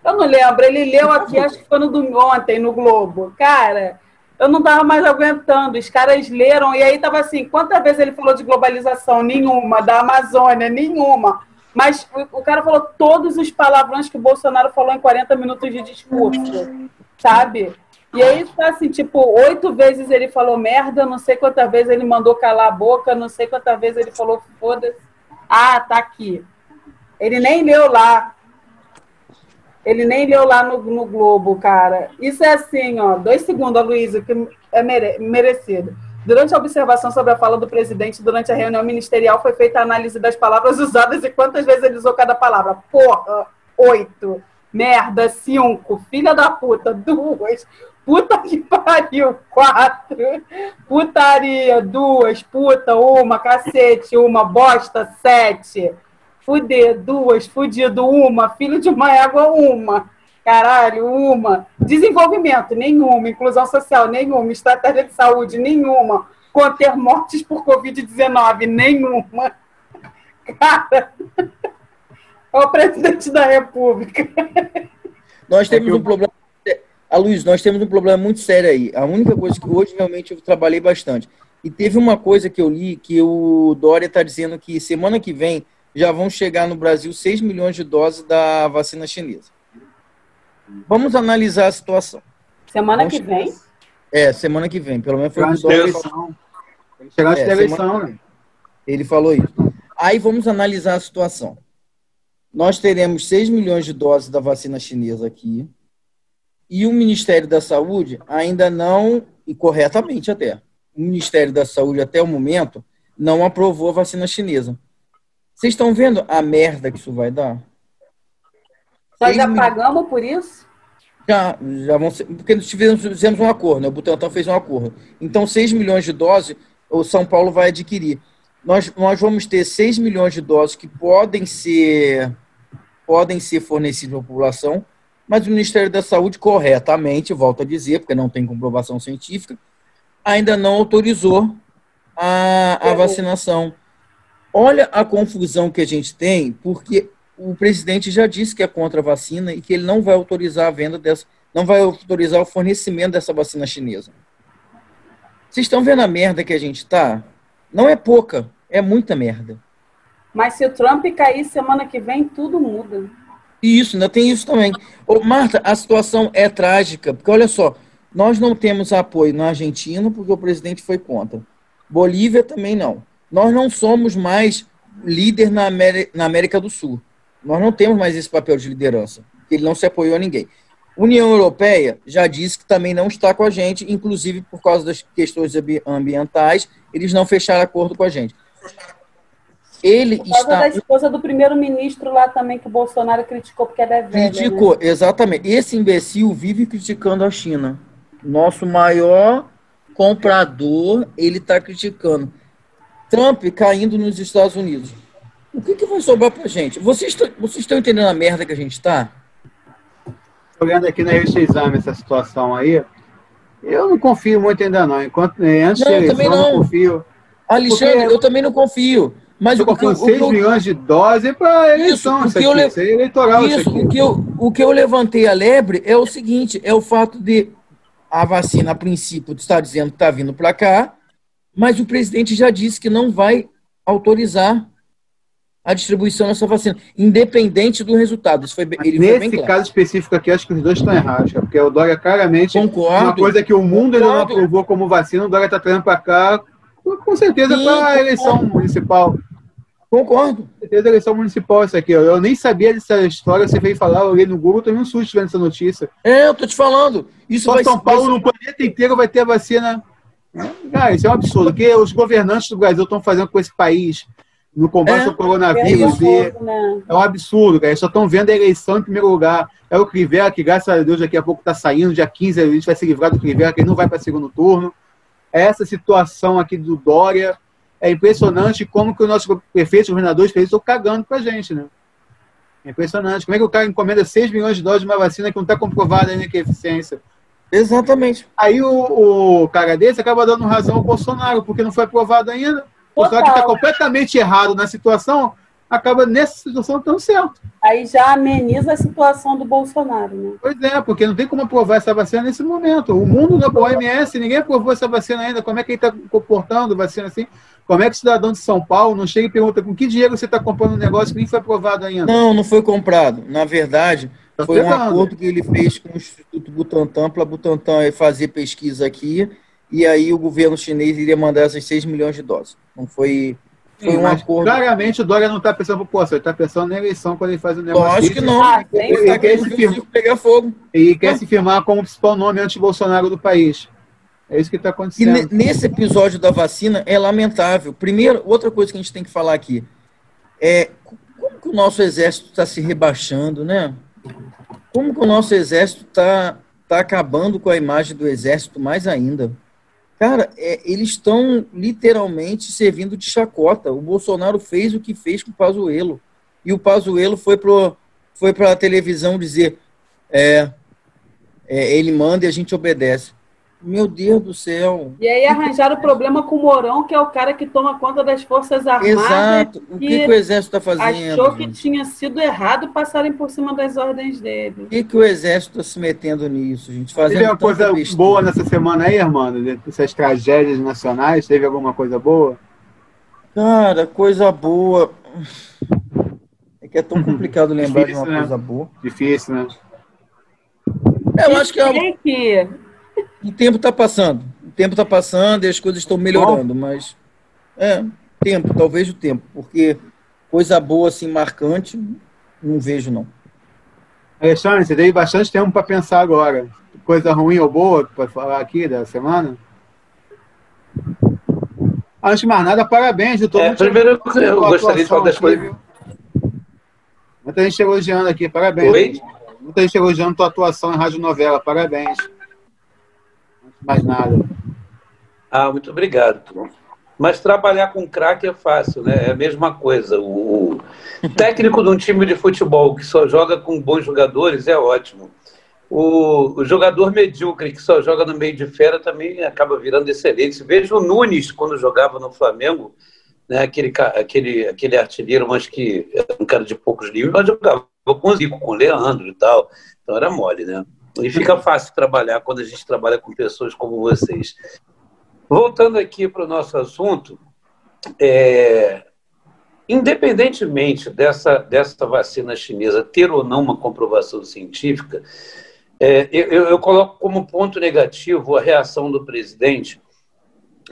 Eu não lembro. Ele leu aqui, acho que foi no domingo, ontem, no Globo. Cara, eu não tava mais aguentando. Os caras leram, e aí tava assim: quantas vezes ele falou de globalização? Nenhuma. Da Amazônia? Nenhuma. Mas o cara falou todos os palavrões que o Bolsonaro falou em 40 minutos de discurso. Sabe? E aí está assim, tipo, oito vezes ele falou merda, não sei quantas vezes ele mandou calar a boca, não sei quantas vezes ele falou foda-se. Ah, tá aqui. Ele nem leu lá. Ele nem leu lá no, no Globo, cara. Isso é assim, ó, dois segundos, Luísa, que é mere, merecido. Durante a observação sobre a fala do presidente durante a reunião ministerial, foi feita a análise das palavras usadas e quantas vezes ele usou cada palavra. Porra, oito. Merda, cinco. Filha da puta, duas. Puta que pariu, quatro. Putaria, duas. Puta, uma. Cacete, uma. Bosta, sete. Fuder, duas. Fudido, uma. Filho de uma égua, uma. Caralho, uma. Desenvolvimento, nenhuma. Inclusão social, nenhuma. Estratégia de saúde, nenhuma. Conter mortes por Covid-19, nenhuma. Cara, <laughs> é o presidente da República. Nós temos um problema a Luiz, nós temos um problema muito sério aí. A única coisa que hoje realmente eu trabalhei bastante. E teve uma coisa que eu li que o Dória está dizendo que semana que vem já vão chegar no Brasil 6 milhões de doses da vacina chinesa. Vamos analisar a situação. Semana Vamos que chegar... vem? É, semana que vem. Pelo menos foi o Dória. Chegar é, eleição, né? Ele falou isso. Aí vamos analisar a situação. Nós teremos 6 milhões de doses da vacina chinesa aqui e o Ministério da Saúde ainda não e corretamente até. O Ministério da Saúde, até o momento, não aprovou a vacina chinesa. Vocês estão vendo a merda que isso vai dar? Nós já pagamos por isso? Já, já vão ser, porque nós fizemos, fizemos um acordo, né? o Butantan fez um acordo. Então, 6 milhões de doses o São Paulo vai adquirir. Nós, nós vamos ter 6 milhões de doses que podem ser, podem ser fornecidas à população, mas o Ministério da Saúde, corretamente, volto a dizer, porque não tem comprovação científica, ainda não autorizou a, a vacinação. Olha a confusão que a gente tem, porque o presidente já disse que é contra a vacina e que ele não vai autorizar a venda dessa, não vai autorizar o fornecimento dessa vacina chinesa. Vocês estão vendo a merda que a gente tá? Não é pouca, é muita merda. Mas se o Trump cair semana que vem, tudo muda. Isso, ainda tem isso também. Ô, Marta, a situação é trágica, porque olha só, nós não temos apoio na Argentina porque o presidente foi contra. Bolívia também não. Nós não somos mais líder na América, na América do Sul. Nós não temos mais esse papel de liderança. Ele não se apoiou a ninguém. União Europeia já disse que também não está com a gente, inclusive por causa das questões ambientais, eles não fecharam acordo com a gente. Ele por causa está. da esposa do primeiro-ministro lá também, que o Bolsonaro criticou porque ela é velha. Criticou, né? exatamente. Esse imbecil vive criticando a China. Nosso maior comprador, ele está criticando. Trump caindo nos Estados Unidos. O que, que vai sobrar pra gente? Vocês, vocês estão entendendo a merda que a gente está? Olhando aqui na revista Exame essa situação aí, eu não confio muito ainda não. Enquanto, eh, antes não, eu não. não confio. Alexandre, porque... eu também não confio. Mas eu confio 6 milhões de doses para eleição. Isso, isso, aqui, isso é eleitoral. Isso, o, que eu, o que eu levantei a lebre é o seguinte: é o fato de a vacina, a princípio, está dizendo que está vindo para cá, mas o presidente já disse que não vai autorizar a distribuição dessa vacina, independente do resultado. Isso foi, ele Nesse foi caso específico aqui, acho que os dois estão errados, porque o Dória claramente. Concordo. Uma coisa que o mundo ainda não aprovou como vacina, o Dória está trazendo para cá, com certeza, para a eleição municipal. Concordo. Certeza, a eleição municipal, isso aqui. Eu nem sabia dessa história, você veio falar, eu olhei no Google, também um susto vendo essa notícia. É, eu tô te falando. Isso Só vai São Paulo, vai... no planeta inteiro, vai ter a vacina. Ah, isso é um absurdo. O que os governantes do Brasil estão fazendo com esse país no combate é, ao coronavírus. É, né? é um absurdo, cara. Eles só estão vendo a eleição em primeiro lugar. É o Crivella, que graças a Deus daqui a pouco está saindo, dia 15 a gente vai se livrar do Crivella, que ele não vai para segundo turno. Essa situação aqui do Dória é impressionante como que os nossos prefeitos, governadores, estão cagando para a gente, né? É impressionante. Como é que o cara encomenda 6 milhões de doses de uma vacina que não está comprovada ainda que é eficiência? Exatamente. Aí o, o cara desse acaba dando razão ao Bolsonaro, porque não foi aprovado ainda. O Bolsonaro está completamente errado na situação, acaba nessa situação tão certo. Aí já ameniza a situação do Bolsonaro, né? Pois é, porque não tem como aprovar essa vacina nesse momento. O mundo da OMS, ninguém aprovou essa vacina ainda. Como é que ele está comportando vacina assim? Como é que o cidadão de São Paulo não chega e pergunta com que dinheiro você está comprando um negócio que nem foi aprovado ainda? Não, não foi comprado. Na verdade, tá foi pegando. um acordo que ele fez com o Instituto Butantan para Butantan fazer pesquisa aqui e aí o governo chinês iria mandar essas 6 milhões de doses. Não foi, foi um acordo. Claramente o Dória não está pensando por ele está pensando na eleição quando ele faz o negócio. Lógico que não. Ah, ele, ele quer se firmar, pegar fogo. E quer se firmar como principal nome anti-Bolsonaro do país. É isso que está acontecendo. E nesse episódio da vacina é lamentável. Primeiro, outra coisa que a gente tem que falar aqui é como que o nosso exército está se rebaixando, né? Como que o nosso exército está tá acabando com a imagem do exército mais ainda? Cara, é, eles estão literalmente servindo de chacota. O Bolsonaro fez o que fez com o Pazuello. E o Pazuello foi para foi a televisão dizer é, é, ele manda e a gente obedece. Meu Deus do céu. E aí arranjaram o problema com o Mourão, que é o cara que toma conta das Forças Armadas. Exato. O que, que o Exército está fazendo? Achou que gente? tinha sido errado passarem por cima das ordens dele. O que, que o Exército está se metendo nisso, gente? Fazendo teve uma coisa besteira. boa nessa semana aí, Armando? Essas tragédias nacionais, teve alguma coisa boa? Cara, coisa boa. É que é tão complicado lembrar Difícil, de uma né? coisa boa. Difícil, né? Eu acho que é. Que o tempo está passando. O tempo está passando e as coisas estão melhorando, Bom. mas é tempo, talvez o tempo, porque coisa boa assim marcante não vejo não. Alexandre, você teve bastante tempo para pensar agora. coisa ruim ou boa para falar aqui da semana? Antes de mais nada, parabéns de todo é, Primeiro, eu gostaria de falar das coisas. Muita gente elogiando aqui, parabéns. Oi? Muita gente elogiando tua atuação em rádio novela, parabéns. Mais nada. Ah, muito obrigado. Mas trabalhar com craque é fácil, né? É a mesma coisa. O técnico de um time de futebol que só joga com bons jogadores é ótimo. O, o, jogador medíocre que só joga no meio de fera também acaba virando excelente. Veja o Nunes quando jogava no Flamengo, né, aquele, aquele, aquele artilheiro, mas que era um cara de poucos livros, mas jogava com o Zico, com o Leandro e tal. Então era mole, né? E fica fácil trabalhar quando a gente trabalha com pessoas como vocês. Voltando aqui para o nosso assunto, é, independentemente dessa, dessa vacina chinesa ter ou não uma comprovação científica, é, eu, eu coloco como ponto negativo a reação do presidente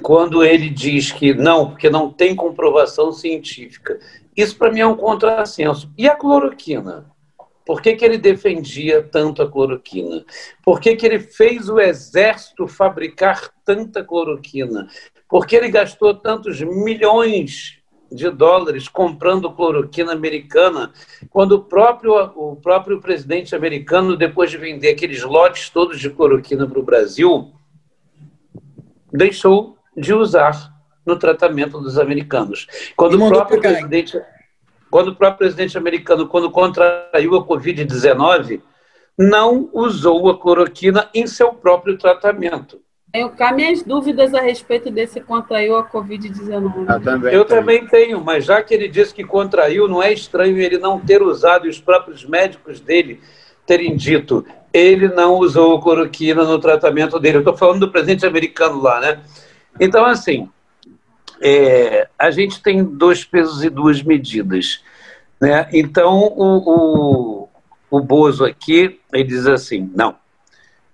quando ele diz que não, porque não tem comprovação científica. Isso para mim é um contrassenso. E a cloroquina? Por que, que ele defendia tanto a cloroquina? Por que, que ele fez o exército fabricar tanta cloroquina? Por que ele gastou tantos milhões de dólares comprando cloroquina americana, quando o próprio, o próprio presidente americano, depois de vender aqueles lotes todos de cloroquina para o Brasil, deixou de usar no tratamento dos americanos. Quando o próprio presidente, quando o próprio presidente americano, quando contraiu a Covid-19, não usou a cloroquina em seu próprio tratamento. Tenho cá minhas dúvidas a respeito desse contraiu a Covid-19. Eu, também, eu também tenho, mas já que ele disse que contraiu, não é estranho ele não ter usado e os próprios médicos dele terem dito ele não usou cloroquina no tratamento dele. Eu estou falando do presidente americano lá, né? Então, assim, é, a gente tem dois pesos e duas medidas. Né? Então, o, o, o Bozo aqui, ele diz assim, não,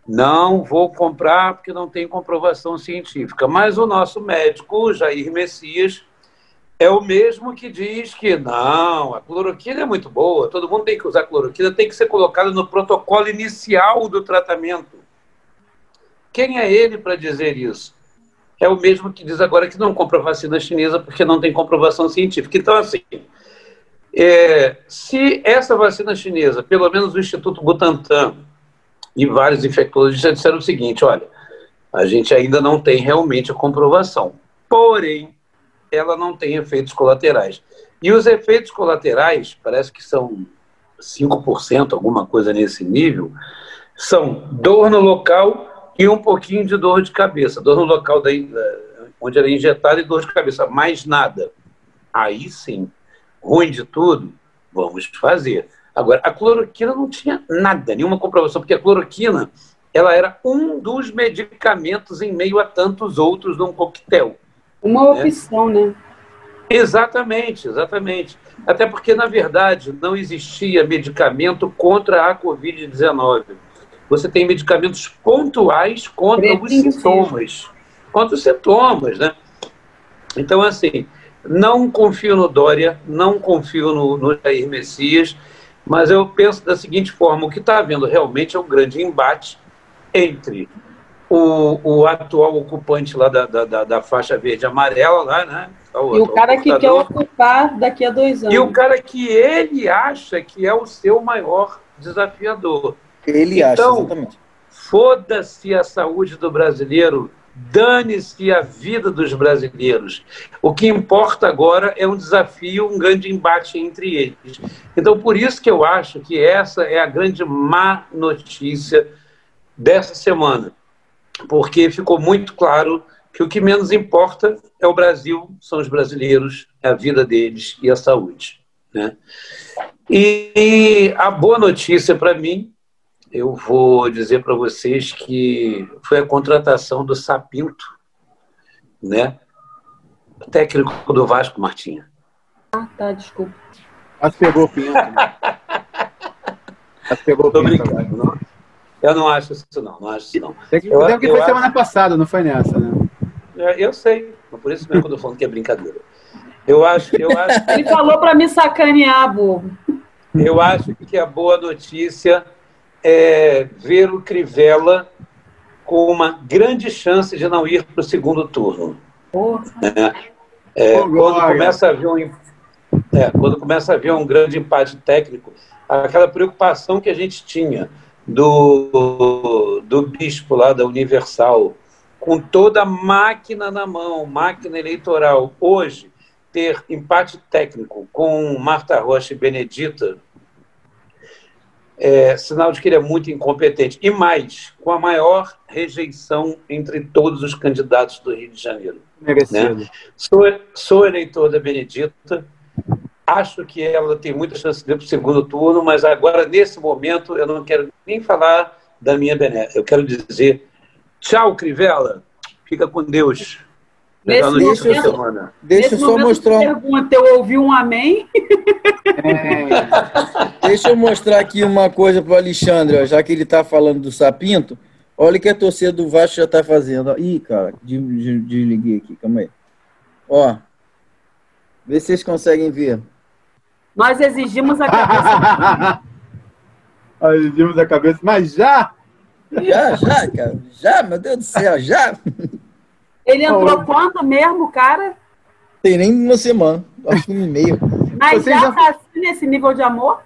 não vou comprar porque não tem comprovação científica. Mas o nosso médico, Jair Messias, é o mesmo que diz que não, a cloroquina é muito boa, todo mundo tem que usar cloroquina, tem que ser colocada no protocolo inicial do tratamento. Quem é ele para dizer isso? É o mesmo que diz agora que não compra vacina chinesa porque não tem comprovação científica. Então, assim, é, se essa vacina chinesa, pelo menos o Instituto Butantan, e vários infectologistas disseram o seguinte: olha, a gente ainda não tem realmente a comprovação, porém, ela não tem efeitos colaterais. E os efeitos colaterais, parece que são 5%, alguma coisa nesse nível, são dor no local e um pouquinho de dor de cabeça. Dor no local da, onde ela é injetada e dor de cabeça, mais nada. Aí sim, ruim de tudo, vamos fazer. Agora, a cloroquina não tinha nada, nenhuma comprovação, porque a cloroquina ela era um dos medicamentos em meio a tantos outros num coquetel. Uma né? opção, né? Exatamente, exatamente. Até porque, na verdade, não existia medicamento contra a Covid-19. Você tem medicamentos pontuais contra os sintomas. Contra os sintomas, né? Então, assim, não confio no Dória, não confio no, no Jair Messias. Mas eu penso da seguinte forma: o que está havendo realmente é um grande embate entre o, o atual ocupante lá da, da, da faixa verde amarela, lá, né? O, e o cara que quer ocupar daqui a dois anos. E o cara que ele acha que é o seu maior desafiador. Ele então, acha, exatamente. Foda-se a saúde do brasileiro Dane-se a vida dos brasileiros. O que importa agora é um desafio, um grande embate entre eles. Então, por isso que eu acho que essa é a grande má notícia dessa semana, porque ficou muito claro que o que menos importa é o Brasil, são os brasileiros, é a vida deles e a saúde. Né? E a boa notícia para mim eu vou dizer para vocês que foi a contratação do Sapinto, né? Técnico do Vasco, Martinha. Ah, tá, desculpa. Que pegou o Pinto. Né? Que pegou o Pinto. Não? Eu não acho isso, não. Não acho isso, não. Tem que, eu, que foi acho... semana passada, não foi nessa, né? É, eu sei. Por isso mesmo que eu tô falando que é brincadeira. Eu acho, eu acho. Ele falou para me sacanear, bobo. Eu acho que a boa notícia é ver o Crivella com uma grande chance de não ir para o segundo turno. É, é, quando, começa a haver um, é, quando começa a haver um grande empate técnico, aquela preocupação que a gente tinha do, do bispo lá da Universal, com toda a máquina na mão, máquina eleitoral, hoje, ter empate técnico com Marta Rocha e Benedita, é sinal de que ele é muito incompetente. E mais, com a maior rejeição entre todos os candidatos do Rio de Janeiro. Né? Sou, sou eleitor da Benedita, acho que ela tem muita chance de ir para o segundo turno, mas agora, nesse momento, eu não quero nem falar da minha bené. Eu quero dizer tchau, Crivella. Fica com Deus. Nesse deixa, eu só, deixa eu só mostrar. Pergunta, eu ouvi um amém? É. Deixa eu mostrar aqui uma coisa para o Alexandre, já que ele está falando do Sapinto. Olha o que a torcida do Vasco já está fazendo. Ih, cara, desliguei aqui, calma aí. Ó, vê se vocês conseguem ver. Nós exigimos a cabeça. <laughs> Nós exigimos a cabeça, mas já? Já, já, cara. Já, meu Deus do céu, já. Ele entrou oh. quando mesmo, cara? Tem nem uma semana, acho que um e meio. Mas Você já, já tá assim nesse nível de amor?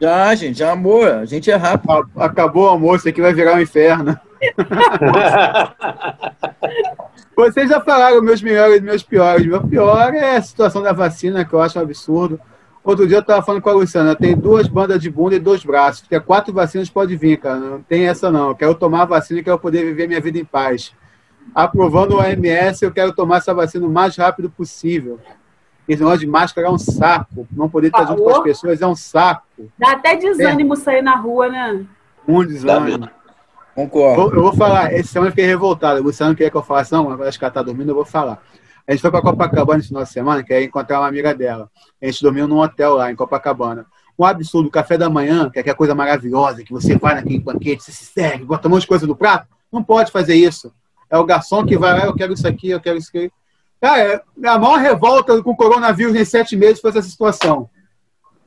Já, gente, já amor. A gente é rápido. Acabou o amor, isso aqui vai virar um inferno. <laughs> Vocês já falaram meus melhores e meus piores. Meu pior é a situação da vacina, que eu acho um absurdo. Outro dia eu estava falando com a Luciana, tem duas bandas de bunda e dois braços. Porque quatro vacinas pode vir, cara. Não tem essa não. Eu quero tomar a vacina e quero poder viver minha vida em paz. Aprovando o OMS, eu quero tomar essa vacina o mais rápido possível. Esse negócio de máscara é um saco. Não poder estar junto com as pessoas é um saco. Dá até desânimo é. sair na rua, né? Um desânimo. Concordo. Eu, vou falar, esse semana eu fiquei revoltado. O Luciano queria que eu falasse, não, agora acho que ela está dormindo, eu vou falar. A gente foi para Copacabana esse final de semana, que é encontrar uma amiga dela. A gente dormiu num hotel lá em Copacabana. Um absurdo, café da manhã, que é aquela coisa maravilhosa, que você vai naquele banquete, você se serve, bota um monte de coisa no prato. Não pode fazer isso. É o garçom que vai lá, eu quero isso aqui, eu quero isso aqui. Cara, é, a maior revolta com o coronavírus em sete meses foi essa situação.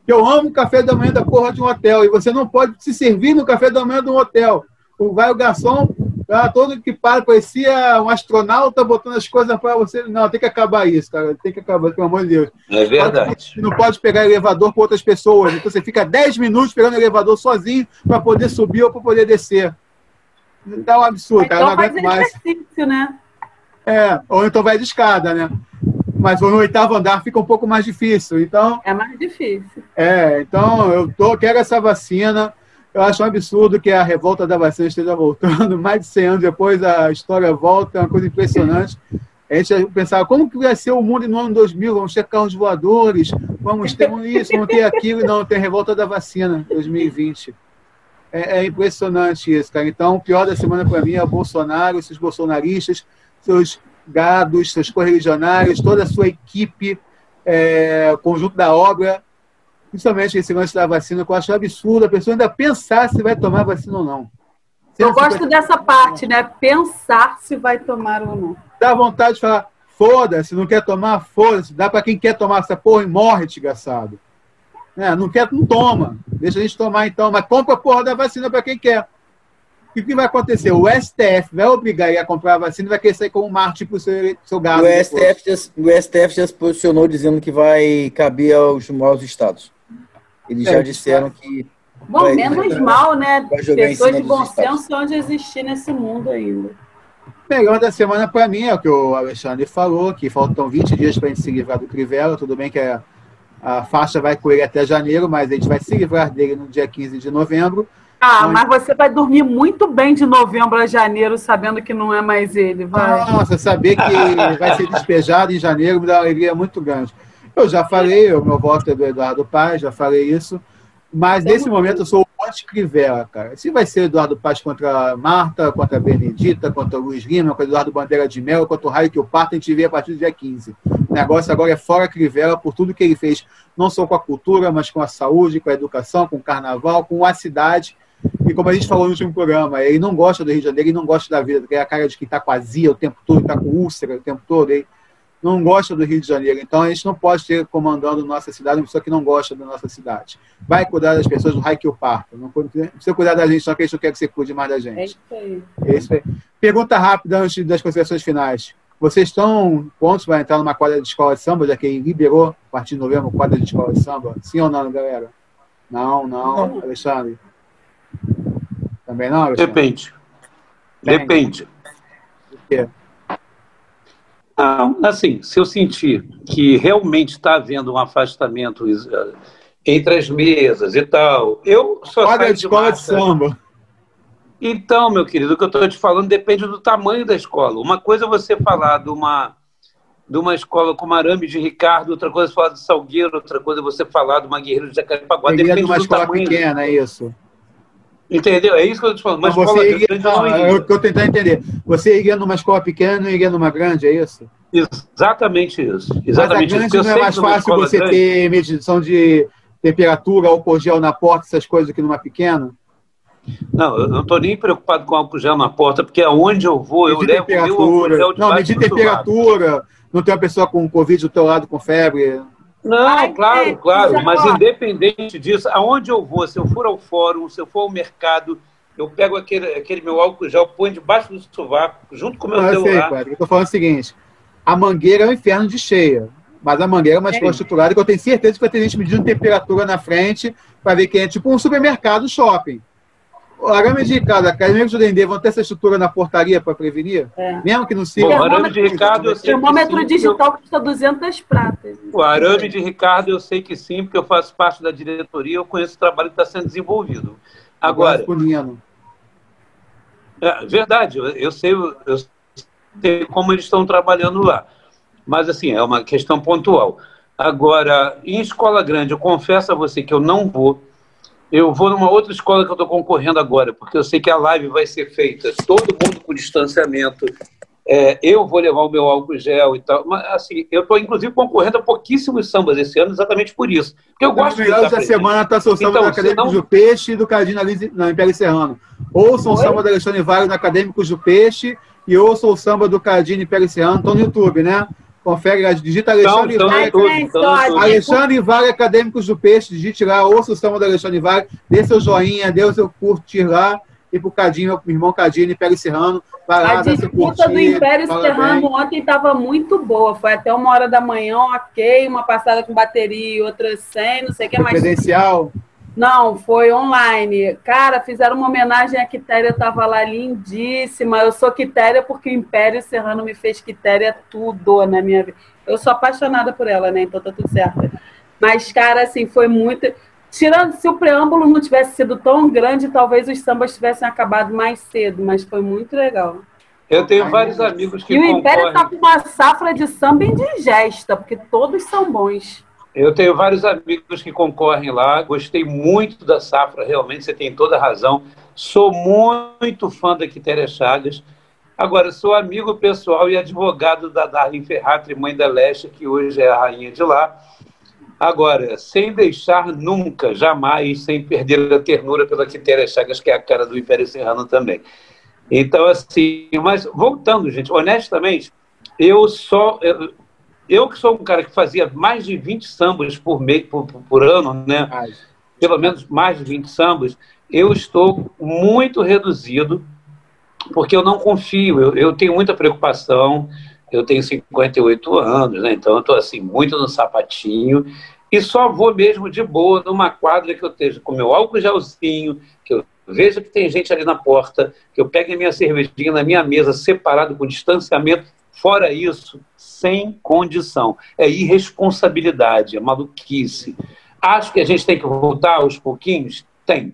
Eu amo o café da manhã da porra de um hotel e você não pode se servir no café da manhã de um hotel. Vai o garçom, ah, todo equipado, parecia um astronauta botando as coisas para você. Não, tem que acabar isso, cara. Tem que acabar, pelo amor de Deus. É verdade. Não pode pegar elevador para outras pessoas. Então você fica 10 minutos pegando elevador sozinho para poder subir ou para poder descer. Tá um absurdo, então, cara. Eu não aguento mais. Né? É, ou então vai de escada, né? Mas no oitavo andar fica um pouco mais difícil. Então. É mais difícil. É, então eu tô, quero essa vacina. Eu acho um absurdo que a revolta da vacina esteja voltando. <laughs> Mais de 100 anos depois, a história volta, é uma coisa impressionante. A gente pensava, como que vai ser o mundo no ano 2000? Vamos ter carros voadores, vamos ter isso, vamos ter aquilo. Não, tem a revolta da vacina, 2020. É, é impressionante isso, cara. Então, o pior da semana para mim é o Bolsonaro, esses bolsonaristas, seus gados, seus correligionários, toda a sua equipe, é, conjunto da obra, principalmente esse lance da vacina, que eu acho absurdo a pessoa ainda pensar se vai tomar vacina ou não. Eu gosto dessa parte, né? Pensar se vai tomar ou não. Dá vontade de falar, foda-se, não quer tomar, foda-se. Dá para quem quer tomar essa porra e morre, desgraçado. É, não quer, não toma. Deixa a gente tomar então, mas compra a porra da vacina para quem quer. O que vai acontecer? O STF vai obrigar ele a comprar a vacina e vai querer sair como Marte para o seu, seu gado. O STF, já, o STF já se posicionou dizendo que vai caber aos, aos estados. Eles é, já disseram que. Bom, vai, menos vai, mal, né? Pessoas de bom senso onde existir nesse mundo ainda. Melhor da semana para mim é o que o Alexandre falou, que faltam 20 dias para a gente se livrar do Crivella. Tudo bem que a, a faixa vai com ele até janeiro, mas a gente vai se livrar dele no dia 15 de novembro. Ah, mas você vai dormir muito bem de novembro a janeiro, sabendo que não é mais ele, vai. Nossa, saber que vai ser despejado em janeiro me dá uma alegria muito grande. Eu já falei, o meu voto é do Eduardo Paz, já falei isso. Mas nesse momento eu sou o anti-Crivella, cara. Se vai ser Eduardo Paz contra Marta, contra Benedita, contra Luiz Lima, contra Eduardo Bandeira de Mel, contra o raio que o parto, a gente vê a partir do dia 15. O negócio agora é fora Crivella por tudo que ele fez, não só com a cultura, mas com a saúde, com a educação, com o carnaval, com a cidade e como a gente falou no último programa, ele não gosta do Rio de Janeiro, ele não gosta da vida, porque é a cara de que está com azia o tempo todo, está com úlcera o tempo todo. Ele, não gosta do Rio de Janeiro. Então a gente não pode ter comandando nossa cidade uma pessoa que não gosta da nossa cidade. Vai cuidar das pessoas do raio que o parto. Não precisa cuidar da gente, só que a gente não quer que você cuide mais da gente. É isso aí. É isso aí. Pergunta rápida antes das considerações finais. Vocês estão prontos para entrar numa quadra de escola de samba, já que liberou, a partir de novembro, quadra de escola de samba? Sim ou não, galera? Não, não, não. Alexandre? Também não, Alexandre? Depende. Depende. Do quê? Não, assim, se eu sentir que realmente está havendo um afastamento eh, entre as mesas e tal, eu só saio de escola de samba. Então, meu querido, o que eu estou te falando depende do tamanho da escola. Uma coisa é você falar de uma, de uma escola como Arame de Ricardo, outra coisa é falar de Salgueiro, outra coisa é você falar de uma Guerreiro de Jacarepaguá. Depende de uma escola tamanho. pequena, é isso. Entendeu? É isso que eu estou falando. Mas você iria, não, não é eu estou tentando entender. Você iria numa escola pequena e iria numa grande, é isso? Exatamente isso. Exatamente Mas a grande isso. não é mais fácil você grande. ter medição de temperatura, álcool gel na porta, essas coisas aqui numa pequena? Não, eu não estou nem preocupado com álcool gel na porta, porque aonde eu vou, medir eu levo o meu álcool gel de Não, medir temperatura, não tem uma pessoa com Covid do teu lado com febre. Não, Ai, claro, é, claro, mas independente disso, aonde eu vou, se eu for ao fórum, se eu for ao mercado, eu pego aquele, aquele meu álcool gel, põe debaixo do sovaco, junto com o meu não, celular. Eu sei, padre, eu estou falando o seguinte, a mangueira é um inferno de cheia, mas a mangueira é mais é. estruturada que eu tenho certeza que vai ter gente medindo temperatura na frente para ver quem é tipo um supermercado shopping. O arame de Ricardo, a Academia de Dendê vão ter essa estrutura na portaria para prevenir? É. Mesmo que não seja. o arame de Ricardo. O termômetro digital custa 200 pratas. O arame de Ricardo, eu sei que sim, porque eu faço parte da diretoria, eu conheço o trabalho que está sendo desenvolvido. Agora. É, verdade, eu, eu, sei, eu sei como eles estão trabalhando lá. Mas, assim, é uma questão pontual. Agora, em escola grande, eu confesso a você que eu não vou eu vou numa outra escola que eu estou concorrendo agora, porque eu sei que a live vai ser feita todo mundo com distanciamento. É, eu vou levar o meu álcool gel e tal. Mas, assim, eu estou, inclusive, concorrendo a pouquíssimos sambas esse ano, exatamente por isso. Porque eu gosto de. da semana está seu samba então, Acadêmicos não... do Peixe e do Cardinho na Império Serrano. Ouçam o samba da Alexandre Vale no Acadêmicos do Peixe e ouçam o samba do Cardinho Império Serrano. Estão no YouTube, né? Confere, digita Alexandre então, Vale. Alexandre Vale, Acadêmicos do Peixe, digite lá, ouça o samba do Alexandre Vale, dê seu joinha, dê o seu curtir lá, e pro Cadinho, meu irmão Cadinho, Império Serrano, vai lá, A disputa do Império Serrano ontem estava muito boa, foi até uma hora da manhã, ok, uma passada com bateria, outra sem, não sei o que mais. Credencial? Não, foi online. Cara, fizeram uma homenagem à Quitéria, tava lá lindíssima. Eu sou Quitéria porque o Império Serrano me fez Quitéria tudo na minha vida. Eu sou apaixonada por ela, né? Então tá tudo certo. Mas, cara, assim, foi muito. Tirando, se o preâmbulo não tivesse sido tão grande, talvez os sambas tivessem acabado mais cedo, mas foi muito legal. Eu tenho vários amigos que. E o Império tá com uma safra de samba indigesta, porque todos são bons. Eu tenho vários amigos que concorrem lá, gostei muito da safra, realmente, você tem toda a razão. Sou muito fã da Quitéria Chagas. Agora, sou amigo pessoal e advogado da Darlene Ferratri, mãe da Leste, que hoje é a rainha de lá. Agora, sem deixar nunca, jamais, sem perder a ternura pela Quitéria Chagas, que é a cara do Império Serrano também. Então, assim, mas voltando, gente, honestamente, eu só. Eu, eu que sou um cara que fazia mais de 20 sambas por, mês, por, por ano, né? Pelo menos mais de 20 sambas, eu estou muito reduzido, porque eu não confio, eu, eu tenho muita preocupação, eu tenho 58 anos, né? Então eu estou assim, muito no sapatinho, e só vou mesmo de boa numa quadra que eu esteja com meu álcool gelzinho, que eu veja que tem gente ali na porta, que eu pegue a minha cervejinha na minha mesa, separado com distanciamento. Fora isso, sem condição. É irresponsabilidade, é maluquice. Acho que a gente tem que voltar aos pouquinhos? Tem.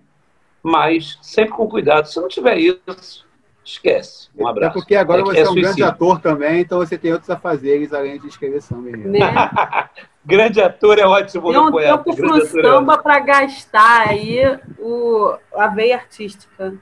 Mas sempre com cuidado. Se não tiver isso, esquece. Um é abraço. É porque agora é, você é, é um grande ator também, então você tem outros afazeres além de escrever samba. Né? <laughs> grande ator é ótimo tem um poeta. tempo pro é samba para gastar aí o, a veia artística.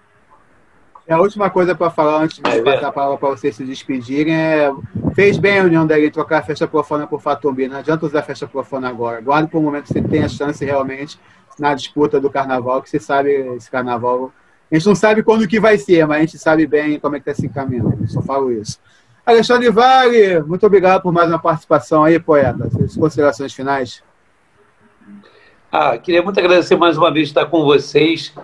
É a última coisa para falar antes de é passar a palavra para vocês se despedirem é fez bem a União da trocar a festa profana por Fatombi. Não adianta usar a festa profana agora. Guarde por um momento que você tem a chance realmente na disputa do carnaval, que você sabe esse carnaval. A gente não sabe quando que vai ser, mas a gente sabe bem como é que está se encaminhando. Só falo isso. Alexandre Vale, muito obrigado por mais uma participação aí, poeta. As considerações finais. Ah, queria muito agradecer mais uma vez estar com vocês,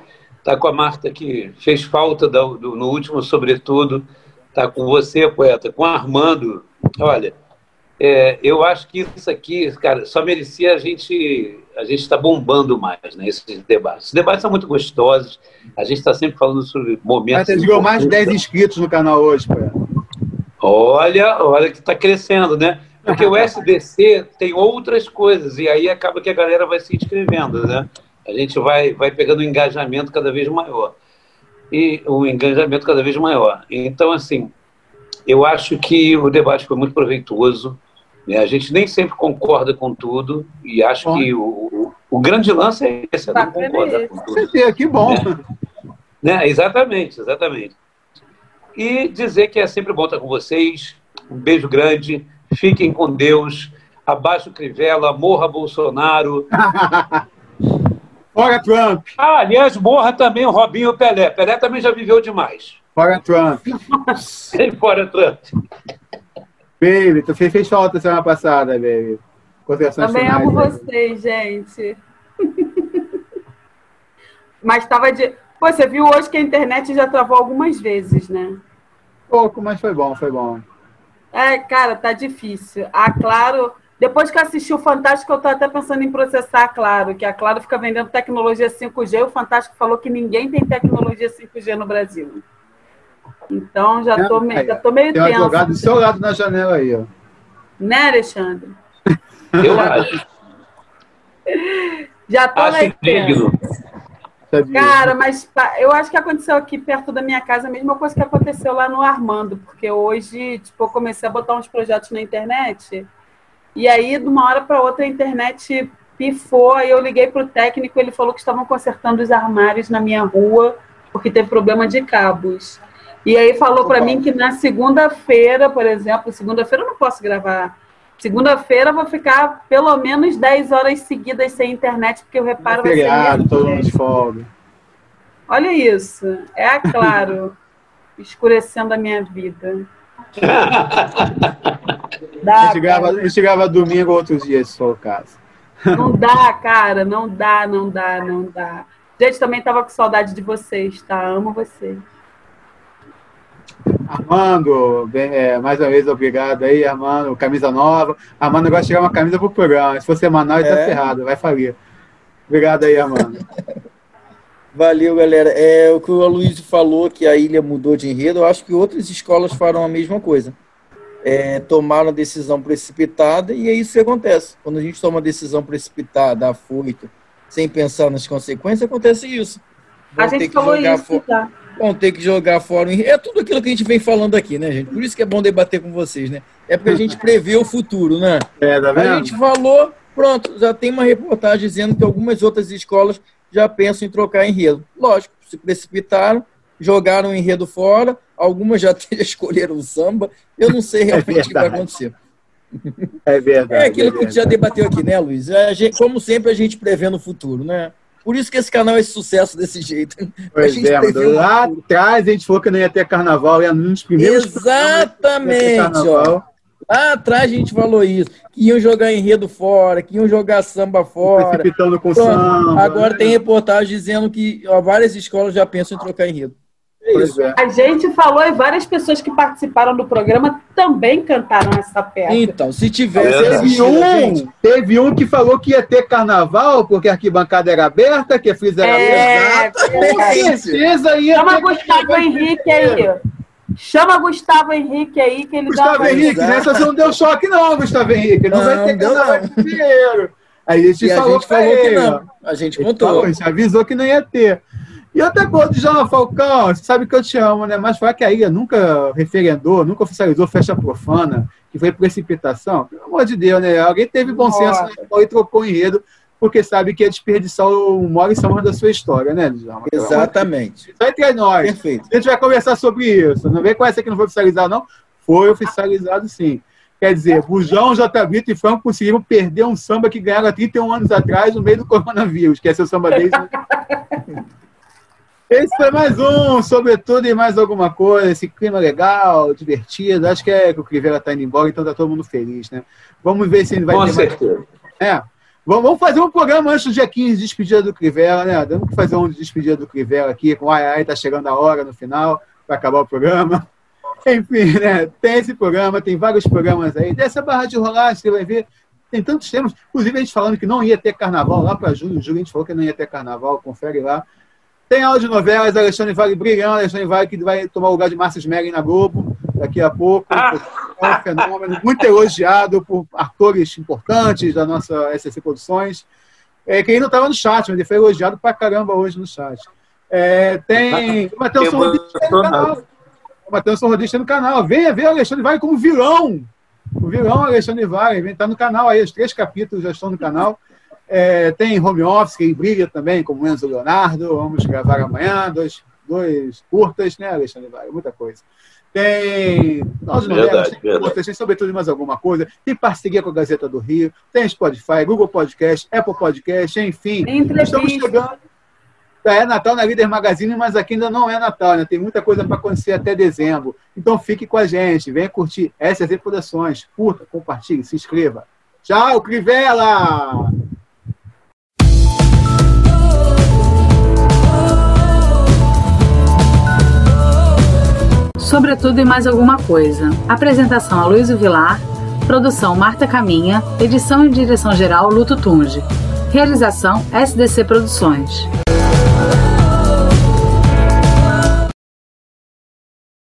estar com a Marta que fez falta do, do, no último, sobretudo, estar com você, poeta, com Armando. Olha, é, eu acho que isso aqui, cara, só merecia a gente a gente está bombando mais, né? Esses debates. Os debates são muito gostosos. A gente está sempre falando sobre momentos. Você ganhou mais de 10 inscritos no canal hoje, poeta. Olha, olha que está crescendo, né? Porque o SBC tem outras coisas, e aí acaba que a galera vai se inscrevendo, né? A gente vai, vai pegando um engajamento cada vez maior. E um engajamento cada vez maior. Então, assim, eu acho que o debate foi muito proveitoso. Né? A gente nem sempre concorda com tudo, e acho bom. que o, o, o, grande lance é esse, é não concorda com tudo. Que bom. Né? né? Exatamente, exatamente. E dizer que é sempre bom estar com vocês. Um beijo grande. Fiquem com Deus. Abaixo Crivella, morra Bolsonaro. <laughs> Fora Trump. Ah, aliás, morra também o Robinho Pelé. Pelé também já viveu demais. Fora Trump. <laughs> fora Trump. Baby, tu fez, fez falta semana passada, baby. Também amo vocês, gente. <laughs> Mas estava de. Pô, você viu hoje que a internet já travou algumas vezes, né? Pouco, mas foi bom, foi bom. É, cara, tá difícil. A Claro, depois que assisti o Fantástico, eu tô até pensando em processar a Claro, que a Claro fica vendendo tecnologia 5G e o Fantástico falou que ninguém tem tecnologia 5G no Brasil. Então já tô, meio, já tô meio tem tenso. Tem jogado do seu lado na janela aí, ó. Né, Alexandre? <laughs> Eu acho. <laughs> Já tô acho meio. Cara, mas eu acho que aconteceu aqui perto da minha casa a mesma coisa que aconteceu lá no Armando, porque hoje, tipo, eu comecei a botar uns projetos na internet e aí, de uma hora para outra, a internet pifou, aí eu liguei pro técnico, ele falou que estavam consertando os armários na minha rua, porque teve problema de cabos. E aí falou para mim que na segunda-feira, por exemplo, segunda-feira eu não posso gravar Segunda-feira eu vou ficar pelo menos 10 horas seguidas sem internet, porque o reparo vai ser. todo mundo de folga. Olha isso. É claro. <laughs> escurecendo a minha vida. Dá, a, gente grava, a gente grava domingo ou outros dias, se for o caso. Não dá, cara. Não dá, não dá, não dá. Gente, também tava com saudade de vocês, tá? Amo vocês. Armando, bem, é, mais uma vez, obrigado aí, Armando. Camisa nova. Armando gosta de chegar uma camisa pro programa. Se for semanal, ele tá é. tá ferrado, vai falir. Obrigado aí, Armando. Valeu, galera. É o que o Aloysio falou, que a ilha mudou de enredo. Eu acho que outras escolas farão a mesma coisa. É, tomaram a decisão precipitada e é isso que acontece. Quando a gente toma uma decisão precipitada, afoito, sem pensar nas consequências, acontece isso. Vão a gente falou isso, tá? vão ter que jogar fora. É tudo aquilo que a gente vem falando aqui, né, gente? Por isso que é bom debater com vocês, né? É porque a gente prevê o futuro, né? É, tá vendo? A gente falou, pronto, já tem uma reportagem dizendo que algumas outras escolas já pensam em trocar enredo. Lógico, se precipitaram, jogaram o enredo fora, algumas já <laughs> escolheram o samba. Eu não sei realmente é o que vai acontecer. É verdade. É aquilo é que a gente já debateu aqui, né, Luiz? É, gente, como sempre, a gente prevê no futuro, né? Por isso que esse canal é esse sucesso desse jeito. <laughs> Pois é, lá atrás a gente falou que não ia ter carnaval, ia nos primeiros Exatamente, ó. Lá atrás a gente falou isso, que iam jogar enredo fora, que iam jogar samba fora. Precipitando com Pronto, samba. Agora tem reportagem dizendo que ó, várias escolas já pensam em trocar enredo. É. A gente falou e várias pessoas que participaram do programa também cantaram essa peça. Então, se tivesse. Teve um, teve um que falou que ia ter carnaval, porque a arquibancada era aberta, que a frisa era é, Com certeza ia Chama ter Gustavo Henrique aí. Chama Gustavo Henrique aí, que ele Gustavo dá Henrique, nessa você não deu choque, não, Gustavo Henrique. Não, não vai ter carnaval de dinheiro. Aí a gente, e falou, a gente falou que não. A gente contou. A gente avisou que não ia ter. E outra coisa, João Falcão, você sabe que eu te amo, né? Mas falar que a ilha nunca referendou, nunca oficializou festa profana, que foi precipitação, pelo amor de Deus, né? Alguém teve bom senso né? e trocou o enredo, porque sabe que é desperdiçar o maior em da sua história, né, João? Exatamente. Só entre nós. Perfeito. A gente vai conversar sobre isso. Não vem com essa que não foi oficializado, não. Foi oficializado, sim. Quer dizer, Bujão, J. Brito e Franco conseguiram perder um samba que ganharam há 31 anos atrás no meio do coronavírus, que é seu samba desde Esse foi mais um, sobretudo e mais alguma coisa, esse clima legal, divertido. Acho que é que o Crivella está indo embora, então tá todo mundo feliz, né? Vamos ver se ele vai Com ter certeza. mais. É. Vamos fazer um programa antes do dia 15, despedida do Crivella, né? Que fazer um de despedida do Crivella aqui, com ai, ai, tá chegando a hora no final, para acabar o programa. <laughs> Enfim, né? Tem esse programa, tem vários programas aí. Dessa barra de rolar, você vai ver. Tem tantos temas. Inclusive, a gente falando que não ia ter carnaval lá para julho. Julho a gente falou que não ia ter carnaval, confere lá. Tem aula de novelas, Alexandre Vale brilhando, Alexandre Vale que vai tomar o lugar de Márcio Smelling na Globo daqui a pouco. É um fenômeno muito elogiado por atores importantes da nossa SC Produções. É, que ainda estava no chat, mas ele foi elogiado pra caramba hoje no chat. É, tem o Matheus Sorrodista no canal. O Matheus Sorrodista no canal. Venha ver o Alexandre Vale como vilão. O vilão Alexandre Vale. Está no canal aí, os três capítulos já estão no canal. É, tem home office, que brilha também, como Enzo Leonardo. Vamos gravar amanhã, dois, dois curtas, né, Alexandre Vale? Muita coisa. Tem nós novelas, tem curtas, tem sobretudo mais alguma coisa. Tem parceria com a Gazeta do Rio, tem Spotify, Google Podcast, Apple Podcast, enfim. Estamos chegando. É Natal na Líder Magazine, mas aqui ainda não é Natal, né? Tem muita coisa para acontecer até dezembro. Então fique com a gente, venha curtir essas reproduções. Curta, compartilhe, se inscreva. Tchau, Crivella! Sobretudo e mais alguma coisa. Apresentação a Luiz Vilar, produção Marta Caminha, edição e direção geral Luto Tunge. Realização SDC Produções.